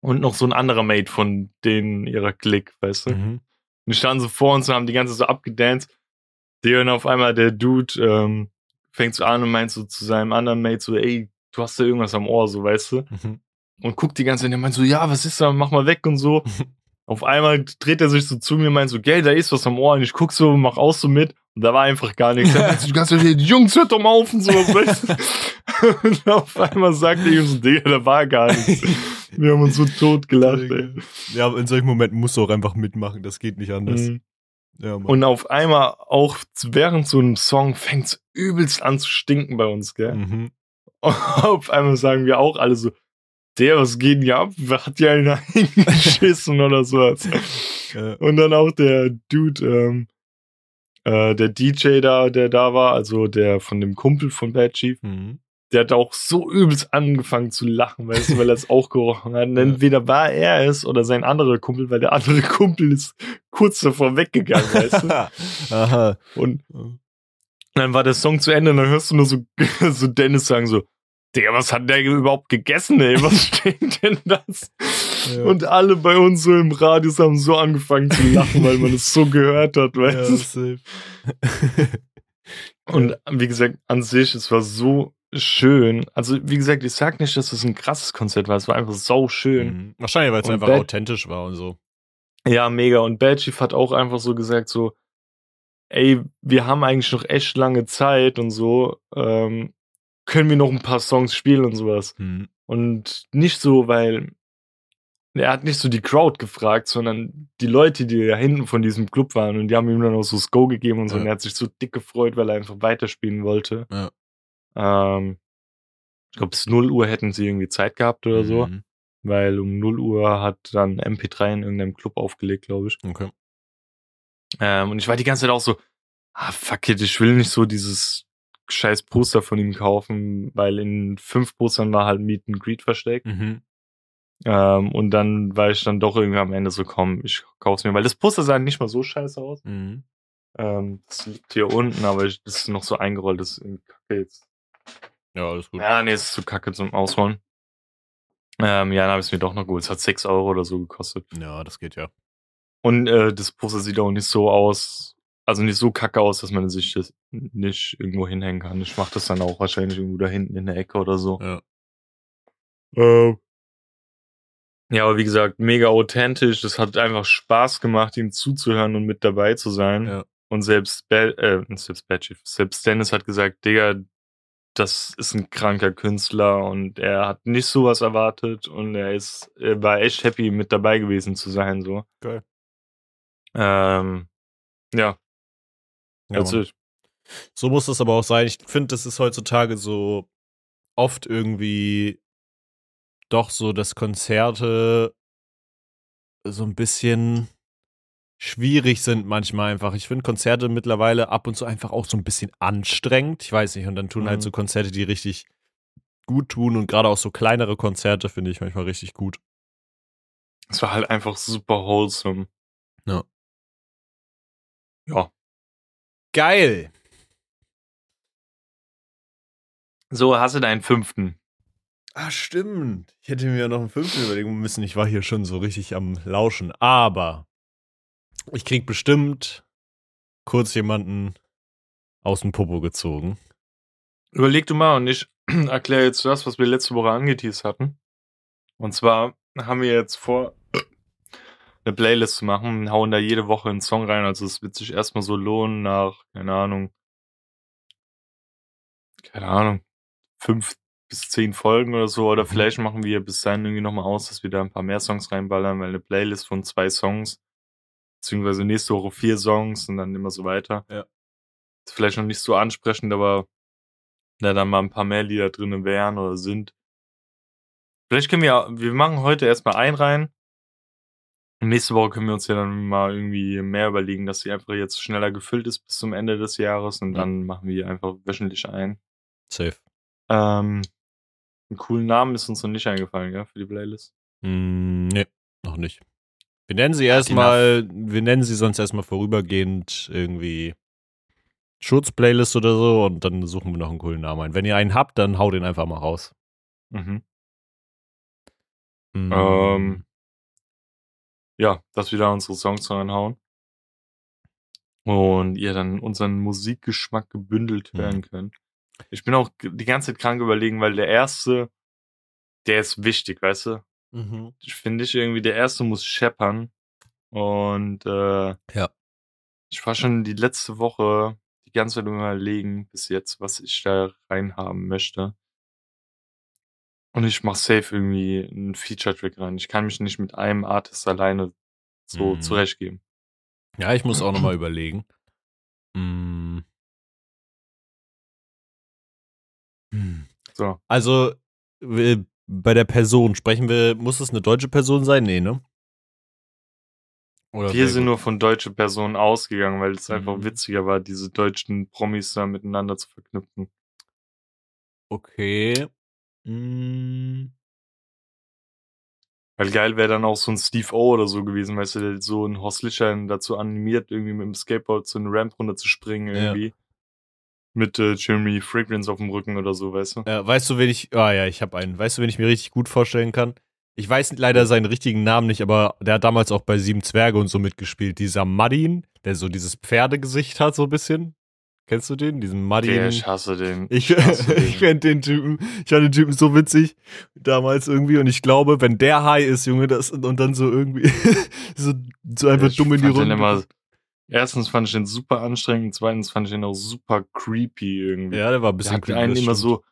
Und noch so ein anderer Mate von denen ihrer Clique, weißt du? mhm. Und die standen so vor uns und haben die ganze so abgedanced. Der und auf einmal der Dude ähm, fängt so an und meint so zu seinem anderen Mate so, ey, du hast da irgendwas am Ohr, so, weißt du? Mhm. Und guckt die ganze Zeit und der meint so, ja, was ist da? Mach mal weg und so. Auf einmal dreht er sich so zu mir und meint so, gell, da ist was am Ohr. Und ich guck so, mach aus so mit. Und da war einfach gar nichts. So die ganze Zeit, Jungs, hört doch mal auf und so. Weißt du? Und auf einmal sagt er ihm so, Digga, da war gar nichts. Wir haben uns so tot gelacht, ey. Ja, aber in solchen Momenten musst du auch einfach mitmachen, das geht nicht anders. Mhm. Ja. Und auf einmal, auch während so einem Song, fängt's übelst an zu stinken bei uns, gell? mhm. Auf einmal sagen wir auch alle so, der, was geht denn hier ab? Hat ja einer hingeschissen oder sowas. Ja. Und dann auch der Dude, ähm, äh, der DJ da, der da war, also der von dem Kumpel von Bad Chief, Mhm. der hat auch so übelst angefangen zu lachen, weißt du, weil er es auch gerochen hat. Und entweder war er es oder sein anderer Kumpel, weil der andere Kumpel ist kurz davor weggegangen, weißt du. Aha. Und dann war der Song zu Ende und dann hörst du nur so, so Dennis sagen so, Digga, was hat der überhaupt gegessen, ey? Was steht denn das? Ja. Und alle bei uns so im Radius haben so angefangen zu lachen, weil man es so gehört hat, weißt du? Und wie gesagt, an sich, es war so schön. Also, wie gesagt, ich sag nicht, dass es ein krasses Konzert war, es war einfach sau schön. Mhm. Wahrscheinlich, weil es einfach Bad- authentisch war und so. Ja, mega. Und Bad Chief hat auch einfach so gesagt, so, ey, wir haben eigentlich noch echt lange Zeit und so, ähm, können wir noch ein paar Songs spielen und sowas. Mhm. Und nicht so, weil er hat nicht so die Crowd gefragt, sondern die Leute, die da hinten von diesem Club waren und die haben ihm dann auch so das Go gegeben und so. Ja. Und er hat sich so dick gefreut, weil er einfach weiterspielen wollte. Ja. Ähm, ich glaube, bis 0 Uhr hätten sie irgendwie Zeit gehabt oder so, Mhm. weil um 0 Uhr hat dann MP3 in irgendeinem Club aufgelegt, glaube ich. Okay. Ähm, und ich war die ganze Zeit auch so, ah, fuck it, ich will nicht so dieses scheiß Poster von ihm kaufen, weil in fünf Postern war halt Meet and Greet versteckt. Mhm. Ähm, und dann war ich dann doch irgendwie am Ende so, komm, ich kauf's mir, weil das Poster sah nicht mal so scheiße aus. Mhm. Ähm, das liegt hier unten, aber ich, das ist noch so eingerollt, das ist irgendwie kacke jetzt. Ja, alles gut. Ja, nee, es ist zu kacke zum Ausrollen. Ähm, ja, dann habe ich es mir doch noch geholt. Es hat 6 Euro oder so gekostet. Ja, das geht ja. Und äh, das Poster sieht auch nicht so aus, also nicht so kacke aus, dass man sich das nicht irgendwo hinhängen kann. Ich mache das dann auch wahrscheinlich irgendwo da hinten in der Ecke oder so. Ja. Ähm, ja, aber wie gesagt, mega authentisch. Das hat einfach Spaß gemacht, ihm zuzuhören und mit dabei zu sein. Ja. Und selbst, Be äh, selbst Bad Chief, selbst Dennis hat gesagt, Digga, das ist ein kranker Künstler und er hat nicht sowas erwartet und er ist, er war echt happy, mit dabei gewesen zu sein, so. Geil. Ähm, ja, Ja. So muss das aber auch sein. Ich finde, das ist heutzutage so oft irgendwie doch so, dass Konzerte so ein bisschen schwierig sind manchmal einfach. Ich finde Konzerte mittlerweile ab und zu einfach auch so ein bisschen anstrengend. Ich weiß nicht. Und dann tun halt Mhm. so Konzerte, die richtig gut tun und gerade auch so kleinere Konzerte finde ich manchmal richtig gut. es war halt einfach super wholesome. Ja. Ja. Geil. So, hast du deinen fünften. Ah, stimmt. Ich hätte mir noch einen Film überlegen müssen. Ich war hier schon so richtig am Lauschen. Aber ich krieg bestimmt kurz jemanden aus dem Popo gezogen. Überleg du mal und ich erkläre jetzt das, was wir letzte Woche angeteased hatten. Und zwar haben wir jetzt vor, eine Playlist zu machen, hauen da jede Woche einen Song rein. Also es wird sich erstmal so lohnen nach, keine Ahnung, keine Ahnung, fünf bis zehn Folgen oder so. Oder Mhm. vielleicht machen wir bis dahin irgendwie nochmal aus, dass wir da ein paar mehr Songs reinballern, weil eine Playlist von zwei Songs, beziehungsweise nächste Woche vier Songs und dann immer so weiter. Ja. Ist vielleicht noch nicht so ansprechend, aber da dann mal ein paar mehr Lieder drin wären oder sind. Vielleicht können wir, wir machen heute erstmal ein rein. Nächste Woche können wir uns ja dann mal irgendwie mehr überlegen, dass sie einfach jetzt schneller gefüllt ist bis zum Ende des Jahres und Ja. dann machen wir einfach wöchentlich ein. Safe. Ähm, einen coolen Namen ist uns noch nicht eingefallen, ja, für die Playlist. Mm, nee, noch nicht. Wir nennen sie erstmal, wir nennen sie sonst erstmal vorübergehend irgendwie Schutzplaylist oder so und dann suchen wir noch einen coolen Namen ein. Wenn ihr einen habt, dann haut den einfach mal raus. Mhm. Mm, Ähm, ja, dass wir da unsere Songs reinhauen. Und ihr dann unseren Musikgeschmack gebündelt Mhm. hören könnt. Ich bin auch die ganze Zeit krank überlegen, weil der erste, der ist wichtig, weißt du? mhm. Ich finde ich irgendwie, der erste muss scheppern. Und äh, Ja. ich war schon die letzte Woche die ganze Zeit überlegen, bis jetzt, was ich da reinhaben möchte. Und ich mach safe irgendwie einen Feature-Track rein. Ich kann mich nicht mit einem Artist alleine so Mhm. zurechtgeben. Ja, ich muss auch nochmal überlegen. Mm. Hm. So. Also, bei der Person sprechen wir, muss es eine deutsche Person sein? Nee, ne? Oder Wir sind nur von deutsche Personen ausgegangen, weil es einfach Mhm. witziger war, diese deutschen Promis da miteinander zu verknüpfen. Okay. Mm. Weil geil wäre dann auch so ein Steve O oder so gewesen, weißt du, der so ein Horst Lichtstein dazu animiert, irgendwie mit dem Skateboard so eine Ramp runter zu springen Ja. Mit äh, Jeremy Fragrance auf dem Rücken oder so, weißt du? Ja, weißt du, wen ich. Ah ja, ich habe einen. Weißt du, wen ich mir richtig gut vorstellen kann? Ich weiß leider seinen richtigen Namen nicht, aber der hat damals auch bei Sieben Zwerge und so mitgespielt. Dieser Madin, der so dieses Pferdegesicht hat, so ein bisschen. Kennst du den? Diesen Madin. Der, ich hasse den. Ich, hasse den. ich fand den Typen, ich fand den Typen so witzig damals irgendwie und ich glaube, wenn der High ist, Junge, das und dann so irgendwie so, so einfach Ich dumm in die den Runde. Immer, erstens fand ich den super anstrengend, zweitens fand ich den auch super creepy irgendwie. ja, der war ein der bisschen hat creepy, einen immer stimmt. so,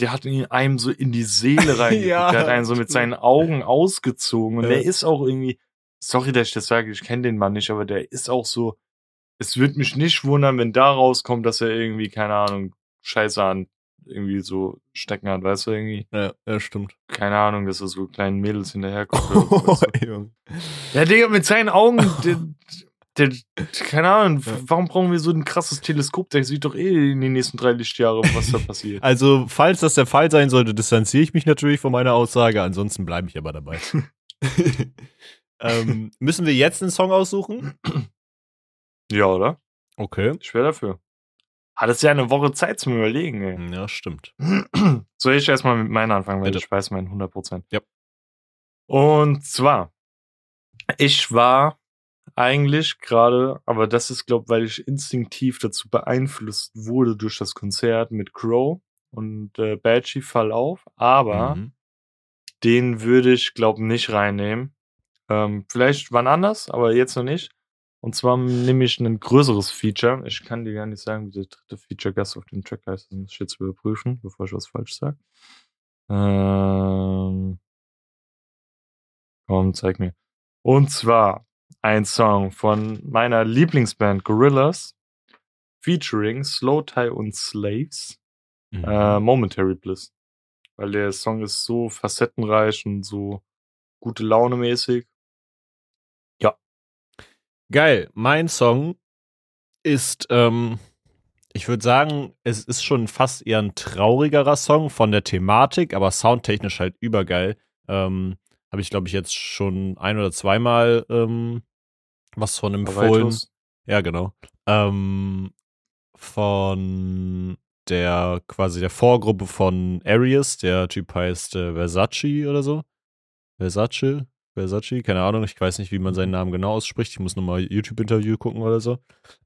der hat ihn einem so in die Seele reingeguckt. Ja, der hat einen so mit seinen Augen ausgezogen und Ja. der ist auch irgendwie, sorry, dass ich das sage, ich kenne den Mann nicht, aber der ist auch so, es würde mich nicht wundern, wenn da rauskommt, dass er irgendwie, keine Ahnung, Scheiße an irgendwie so stecken hat, weißt du, irgendwie, Ja, ja, stimmt. keine Ahnung, dass er so kleinen Mädels hinterherkommt. so, weißt du. Ja, Digga, mit seinen Augen, der, keine Ahnung, Ja. warum brauchen wir so ein krasses Teleskop? Der sieht doch eh in den nächsten drei Lichtjahre, was da passiert. Also, falls das der Fall sein sollte, distanziere ich mich natürlich von meiner Aussage, ansonsten bleibe ich aber dabei. ähm, müssen wir jetzt einen Song aussuchen? ja, oder? Okay. Ich wäre dafür. Hattest ja eine Woche Zeit zum Überlegen, ey. Ja, stimmt. Soll ich erstmal mit meinen anfangen, weil Bitte. ich weiß meinen 100%. Ja. Und zwar, ich war eigentlich gerade, aber das ist, glaube weil ich instinktiv dazu beeinflusst wurde durch das Konzert mit Crow und äh, Badgie Fall auf, aber Mhm. den würde ich, glaube nicht reinnehmen. Ähm, vielleicht wann anders, aber jetzt noch nicht. Und zwar nehme ich ein größeres Feature. Ich kann dir gar nicht sagen, wie der dritte Feature-Gast auf dem Track heißt. Das muss ich jetzt überprüfen, bevor ich was falsch sage. Ähm, komm, zeig mir. Und zwar ein Song von meiner Lieblingsband Gorillaz featuring Slow Tie und Slaves. Mhm. Äh, Momentary Bliss. Weil der Song ist so facettenreich und so gute Laune mäßig. Geil. Mein Song ist, ähm, ich würde sagen, es ist schon fast eher ein traurigerer Song von der Thematik, aber soundtechnisch halt übergeil. Ähm, Habe ich, glaube ich, jetzt schon ein oder zweimal ähm, was von empfohlen. Ja, genau. Ähm, von der quasi der Vorgruppe von Arius. Der Typ heißt äh, Versace oder so. Versace? Versace? Keine Ahnung, ich weiß nicht, wie man seinen Namen genau ausspricht. Ich muss nochmal YouTube-Interview gucken oder so.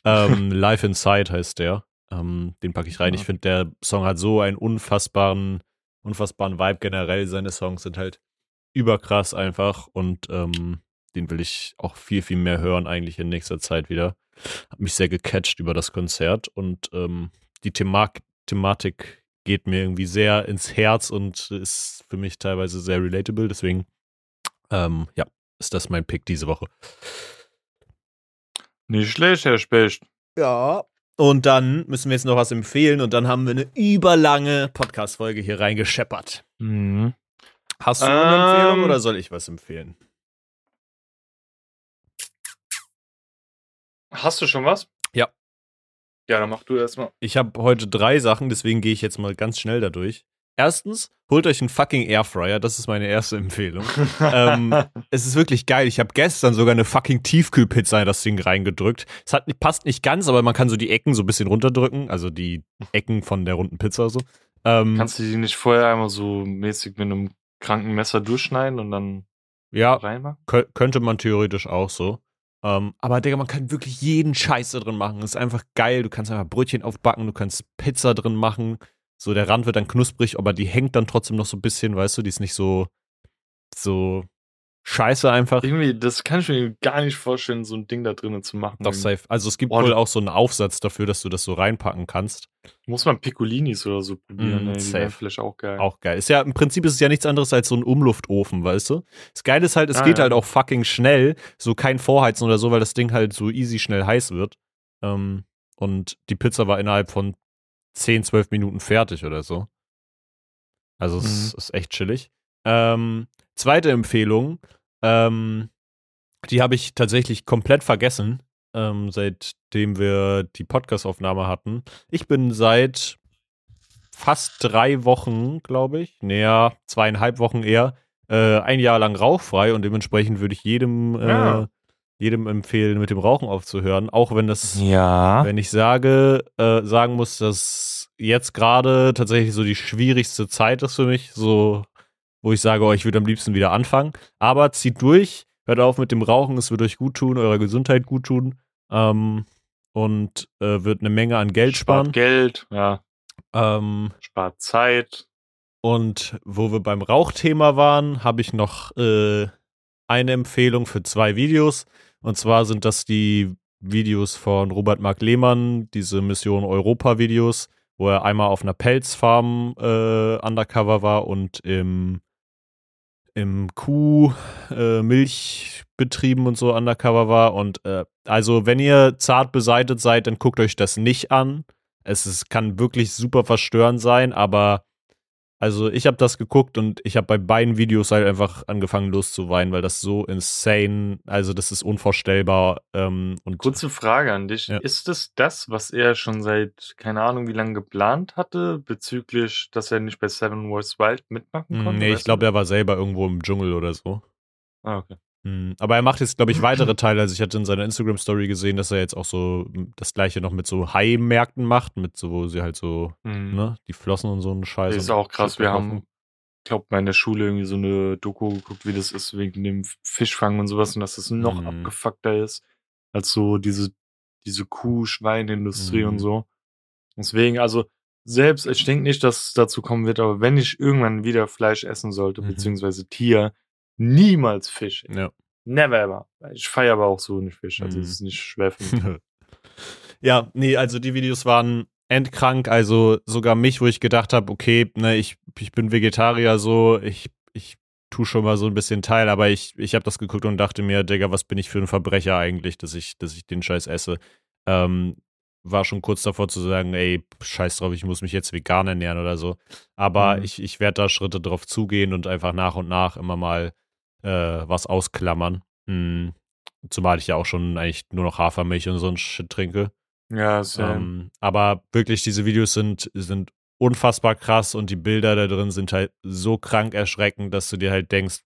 Ähm, Life Inside heißt der. Ähm, den packe ich rein. Ja. Ich finde, der Song hat so einen unfassbaren, unfassbaren Vibe generell. Seine Songs sind halt überkrass einfach und ähm, den will ich auch viel, viel mehr hören, eigentlich in nächster Zeit wieder. Hat mich sehr gecatcht über das Konzert und ähm, die Thema Thematik geht mir irgendwie sehr ins Herz und ist für mich teilweise sehr relatable. Deswegen, ähm, ja, ist das mein Pick diese Woche. Nicht schlecht, Herr Specht. Ja. Und dann müssen wir jetzt noch was empfehlen und dann haben wir eine überlange Podcast-Folge hier reingescheppert. Mhm. Hast du eine Empfehlung Ähm. oder soll ich was empfehlen? Hast du schon was? Ja. Ja, dann mach du erstmal. Ich habe heute drei Sachen, deswegen gehe ich jetzt mal ganz schnell dadurch. Erstens, holt euch einen fucking Airfryer, das ist meine erste Empfehlung. ähm, es ist wirklich geil. Ich habe gestern sogar eine fucking Tiefkühlpizza in das Ding reingedrückt. Es hat, passt nicht ganz, aber man kann so die Ecken so ein bisschen runterdrücken, also die Ecken von der runden Pizza so. Ähm, Kannst du die nicht vorher einmal so mäßig mit einem kranken Messer durchschneiden und dann ja, reinmachen? Kö könnte man theoretisch auch so. Ähm, aber Digga, man kann wirklich jeden Scheiß da drin machen. ist einfach geil. Du kannst einfach Brötchen aufbacken, du kannst Pizza drin machen. So, der Rand wird dann knusprig, aber die hängt dann trotzdem noch so ein bisschen, weißt du, die ist nicht so, so scheiße einfach. Irgendwie, das kann ich mir gar nicht vorstellen, so ein Ding da drinnen zu machen. Doch safe. Also es gibt Boah, wohl auch so einen Aufsatz dafür, dass du das so reinpacken kannst. Muss man Piccolinis oder so probieren, Mm, ne? Safe. vielleicht auch geil. Auch geil. Ist ja, im Prinzip ist es ja nichts anderes als so ein Umluftofen, weißt du? Das Geile ist halt, es Ah, geht ja. halt auch fucking schnell. So kein Vorheizen oder so, weil das Ding halt so easy schnell heiß wird. Ähm, und die Pizza war innerhalb von 10, 12 Minuten fertig oder so. Also es Mhm. ist echt chillig. Ähm, zweite Empfehlung, ähm, die habe ich tatsächlich komplett vergessen, ähm, seitdem wir die Podcast-Aufnahme hatten. Ich bin seit fast drei Wochen, glaube ich, näher zweieinhalb Wochen eher, äh, ein Jahr lang rauchfrei und dementsprechend würde ich jedem, äh, Ja. jedem empfehlen, mit dem Rauchen aufzuhören, auch wenn das Ja. wenn ich sage, äh, sagen muss, dass jetzt gerade tatsächlich so die schwierigste Zeit ist für mich, so, wo ich sage, oh, ich würde am liebsten wieder anfangen. Aber zieht durch, hört auf mit dem Rauchen, es wird euch gut tun, eurer Gesundheit gut tun ähm, und äh, wird eine Menge an Geld Spart sparen. Geld, ja. Ähm, Spart Zeit. und wo wir beim Rauchthema waren, habe ich noch äh, eine Empfehlung für zwei Videos. Und zwar sind das die Videos von Robert Mark Lehmann, diese Mission Europa-Videos, wo er einmal auf einer Pelzfarm äh, undercover war und im, im Kuh-Milchbetrieben und so undercover war. Und äh, also, wenn ihr zart beseitet seid, dann guckt euch das nicht an. Es ist, kann wirklich super verstörend sein, aber also ich habe das geguckt und ich habe bei beiden Videos halt einfach angefangen loszuweinen, weil das so insane, also das ist unvorstellbar. Ähm, und Kurze Frage an dich. Ja. Ist es das, was er schon seit keine Ahnung wie lange geplant hatte, bezüglich, dass er nicht bei Seven Wars Wild mitmachen Mm, konnte? nee, ich glaube, er war selber irgendwo im Dschungel oder so. Ah, okay. Mm, Aber er macht jetzt, glaube ich, weitere Teile. Also ich hatte in seiner Instagram-Story gesehen, dass er jetzt auch so mm, das gleiche noch mit so Hai-Märkten macht, mit so, wo sie halt so, Mhm. ne, die Flossen und so einen Scheiß. Das ist auch krass. Wir haben, ich glaube, mal in der Schule irgendwie so eine Doku geguckt, wie das ist wegen dem Fischfang und sowas und dass das noch Mhm. abgefuckter ist als so diese, diese Kuh-Schweinindustrie Mhm. und so. Deswegen, also selbst, ich denke nicht, dass es dazu kommen wird, aber wenn ich irgendwann wieder Fleisch essen sollte, Mhm. beziehungsweise Tier, niemals Fisch. Ja. Never ever. Ich feiere aber auch so nicht Fisch, also Mhm. es ist nicht schwer für mich. ja, nee, also die Videos waren endkrank, also sogar mich, wo ich gedacht habe, okay, ne, ich, ich bin Vegetarier so, ich, ich tu schon mal so ein bisschen teil, aber ich, ich habe das geguckt und dachte mir, Digga, was bin ich für ein Verbrecher eigentlich, dass ich, dass ich den Scheiß esse. Ähm, war schon kurz davor zu sagen, ey, scheiß drauf, ich muss mich jetzt vegan ernähren oder so. Aber Mhm. ich, ich werde da Schritte drauf zugehen und einfach nach und nach immer mal äh, was ausklammern. Hm. Zumal ich ja auch schon eigentlich nur noch Hafermilch und so ein Shit trinke. Ja, same. Ähm, aber wirklich, diese Videos sind, sind unfassbar krass und die Bilder da drin sind halt so krank erschreckend, dass du dir halt denkst,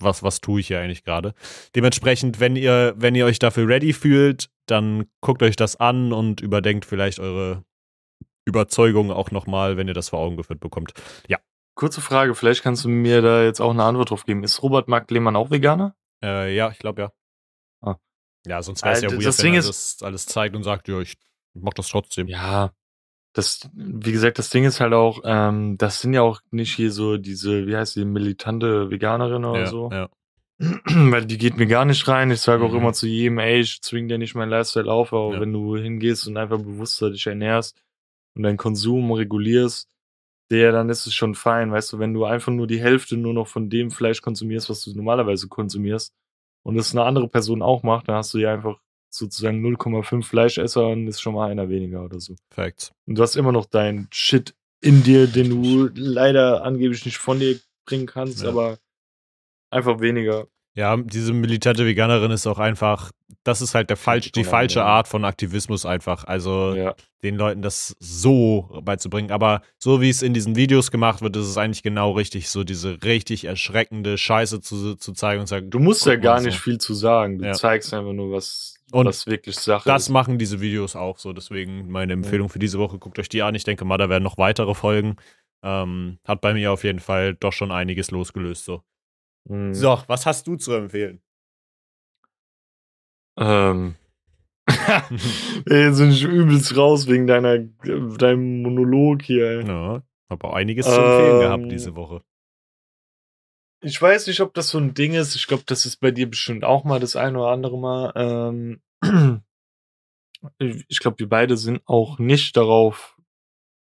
was, was tue ich hier eigentlich gerade? Dementsprechend, wenn ihr, wenn ihr euch dafür ready fühlt, dann guckt euch das an und überdenkt vielleicht eure, Überzeugung auch nochmal, wenn ihr das vor Augen geführt bekommt. Ja. Kurze Frage, vielleicht kannst du mir da jetzt auch eine Antwort drauf geben. Ist Robert Mark Lehmann auch Veganer? Äh, ja, ich glaube ja. Ah. Ja, sonst wäre es ja Äh, weird, das wenn Ding er ist- das alles zeigt und sagt, ja, ich mach das trotzdem. Ja. Das, wie gesagt, das Ding ist halt auch, ähm, das sind ja auch nicht hier so diese, wie heißt die, militante Veganerin oder ja, so. ja. Weil die geht mir gar nicht rein. Ich sage auch Mhm. immer zu jedem, ey, ich zwing dir nicht meinen Lifestyle auf, aber Ja. wenn du hingehst und einfach bewusster dich ernährst und deinen Konsum regulierst, der, dann ist es schon fein. Weißt du, wenn du einfach nur die Hälfte nur noch von dem Fleisch konsumierst, was du normalerweise konsumierst, und das eine andere Person auch macht, dann hast du ja einfach sozusagen 0,5 Fleischesser und ist schon mal einer weniger oder so. Facts. Und du hast immer noch deinen Shit in dir, den du leider angeblich nicht von dir bringen kannst, Ja. aber einfach weniger. Ja, diese militante Veganerin ist auch einfach, das ist halt der falsch, die falsche. Art von Aktivismus einfach. Also Ja. den Leuten das so beizubringen. Aber so wie es in diesen Videos gemacht wird, ist es eigentlich genau richtig, so diese richtig erschreckende Scheiße zu, zu zeigen und sagen, Du musst ja gar nicht so. viel zu sagen. Du Ja. zeigst einfach nur, was, Und was wirklich Sache Das ist. machen diese Videos auch so. Deswegen meine Empfehlung für diese Woche, guckt euch die an. Ich denke mal, da werden noch weitere Folgen. Ähm, hat bei mir auf jeden Fall doch schon einiges losgelöst. So. Mhm. so, was hast du zu empfehlen? Ähm. Jetzt bin ich übelst raus wegen deiner, deinem Monolog hier. ey. Ja, habe auch einiges zu empfehlen Ähm, gehabt diese Woche. Ich weiß nicht, ob das so ein Ding ist. Ich glaube, das ist bei dir bestimmt auch mal das eine oder andere Mal. Ähm, ich glaube, wir beide sind auch nicht darauf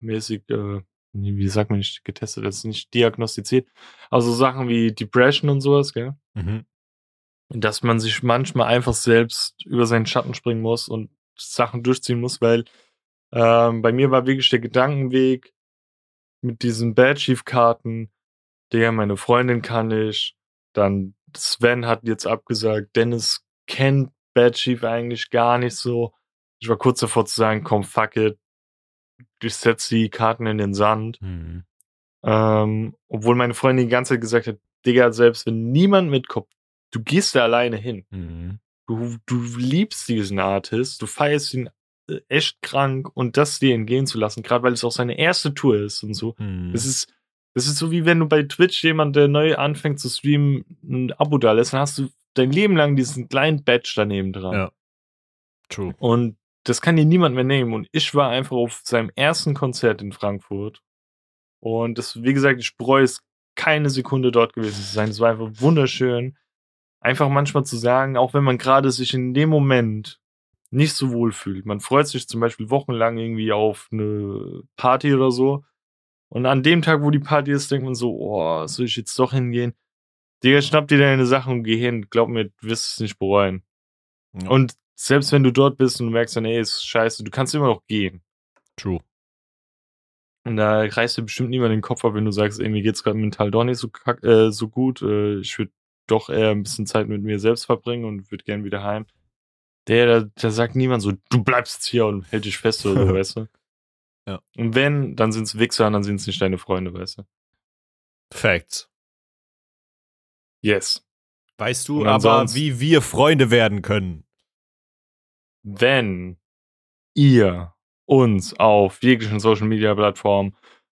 mäßig, äh, wie sagt man nicht, getestet, das ist nicht diagnostiziert. Also Sachen wie Depression und sowas, gell? Mhm. dass man sich manchmal einfach selbst über seinen Schatten springen muss und Sachen durchziehen muss, weil ähm, bei mir war wirklich der Gedankenweg mit diesen Bad Chief Karten, der meine Freundin kann ich, dann Sven hat jetzt abgesagt, Dennis kennt Bad Chief eigentlich gar nicht so. Ich war kurz davor zu sagen, komm, fuck it, ich setz die Karten in den Sand. Mhm. Ähm, obwohl meine Freundin die ganze Zeit gesagt hat, Digga, selbst wenn niemand mitkommt, du gehst da alleine hin. Mhm. Du, du liebst diesen Artist, du feierst ihn äh, echt krank und das dir entgehen zu lassen, gerade weil es auch seine erste Tour ist und so. Mhm. Das ist, das ist so wie wenn du bei Twitch jemand, der neu anfängt zu streamen, ein Abo da lässt, dann hast du dein Leben lang diesen kleinen Badge daneben dran. Ja. True. Und das kann dir niemand mehr nehmen. Und ich war einfach auf seinem ersten Konzert in Frankfurt. Und das, wie gesagt, ich bereue es keine Sekunde dort gewesen zu sein. Es war einfach wunderschön. Einfach manchmal zu sagen, auch wenn man gerade sich in dem Moment nicht so wohl fühlt. Man freut sich zum Beispiel wochenlang irgendwie auf eine Party oder so. Und an dem Tag, wo die Party ist, denkt man so, oh, soll ich jetzt doch hingehen? Digga, schnapp dir deine Sachen und geh hin. Glaub mir, du wirst es nicht bereuen. Ja. Und selbst wenn du dort bist und du merkst dann, ey, ist scheiße, du kannst immer noch gehen. True. Und da reißt dir bestimmt niemand den Kopf ab, wenn du sagst, ey, mir geht's gerade mental doch nicht so, kack, äh, so gut. Äh, ich würde doch eher ein bisschen Zeit mit mir selbst verbringen und würde gern wieder heim. Der, da, da sagt niemand so, du bleibst hier und hält dich fest oder so, weißt du? Ja. Und wenn, dann sind's Wichser und dann sind's nicht deine Freunde, weißt du? Facts. Yes. Weißt du aber, wie wir Freunde werden können? Wenn ihr uns auf jeglichen Social Media Plattformen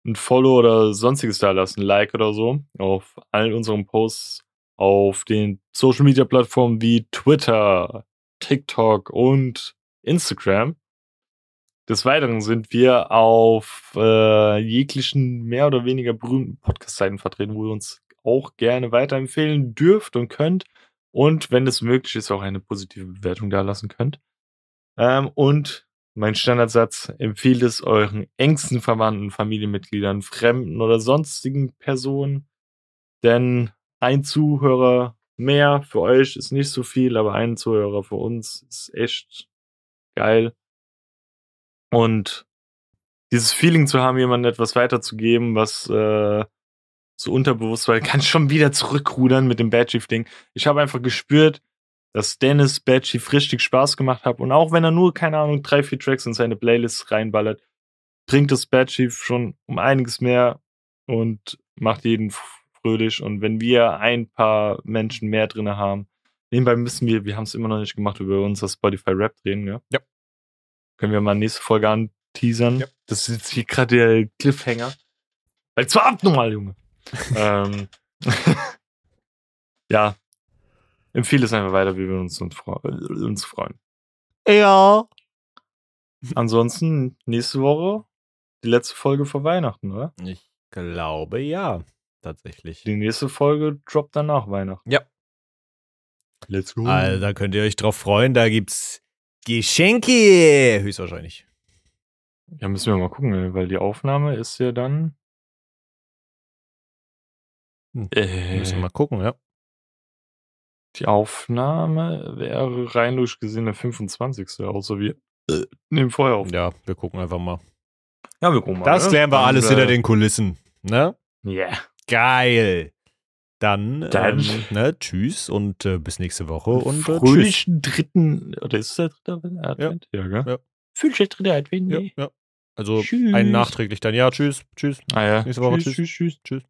ein Follow oder sonstiges da lassen, Like oder so, auf allen unseren Posts auf den Social Media Plattformen wie Twitter, TikTok und Instagram. Des Weiteren sind wir auf äh, jeglichen mehr oder weniger berühmten Podcast-Seiten vertreten, wo ihr uns auch gerne weiterempfehlen dürft und könnt. Und wenn es möglich ist, auch eine positive Bewertung da lassen könnt. Ähm, und mein Standardsatz, empfiehlt es euren engsten Verwandten, Familienmitgliedern, Fremden oder sonstigen Personen. Denn ein Zuhörer mehr für euch ist nicht so viel, aber ein Zuhörer für uns ist echt geil. Und dieses Feeling zu haben, jemandem etwas weiterzugeben, was äh, so unterbewusst war, kann schon wieder zurückrudern mit dem Bad Ding. Ich habe einfach gespürt, dass Dennis Bad Chief richtig Spaß gemacht hat. Und auch wenn er nur, keine Ahnung, drei, vier Tracks in seine Playlist reinballert, bringt das Bad Chief schon um einiges mehr und macht jeden fröhlich. Und wenn wir ein paar Menschen mehr drinne haben, nebenbei müssen wir, wir haben es immer noch nicht gemacht, über unser Spotify Rap reden, ja? Ja. Können wir mal nächste Folge teasern. Ja. Das ist jetzt hier gerade der Cliffhanger. Weil zwar abnormal, Junge. ähm, ja. Empfehle es einfach weiter, wie wir uns, uns, freu- äh, uns freuen. Ja. Ansonsten nächste Woche die letzte Folge vor Weihnachten, oder? Ich glaube ja, tatsächlich. Die nächste Folge droppt dann nach Weihnachten. Ja. Let's go. Also, da könnt ihr euch drauf freuen, da gibt's Geschenke. Höchstwahrscheinlich. Ja, müssen wir mal gucken, weil die Aufnahme ist ja dann. Hm, Äh, Müssen wir mal gucken, ja. Die Aufnahme wäre rein durch gesehen der 25. Außer wir äh, nehmen vorher auf. Ja, wir gucken einfach mal. Ja, wir gucken mal. Das ne? klären wir alles äh, hinter den Kulissen. Ne? Ja. Geil. Dann, Dann- ähm, ne, tschüss und äh, bis nächste Woche und äh, tschüss. Fröhlichen dritten, oder ist es der dritte Advent? Ja, gell? Ja. Fröhlicher dritter Advent, Ja, nee. ja. Also Tschüss. ein nachträglich dann. Ja, tschüss, tschüss. Ah ja. Nächste Woche. Tschüss, tschüss, tschüss. Tschüss.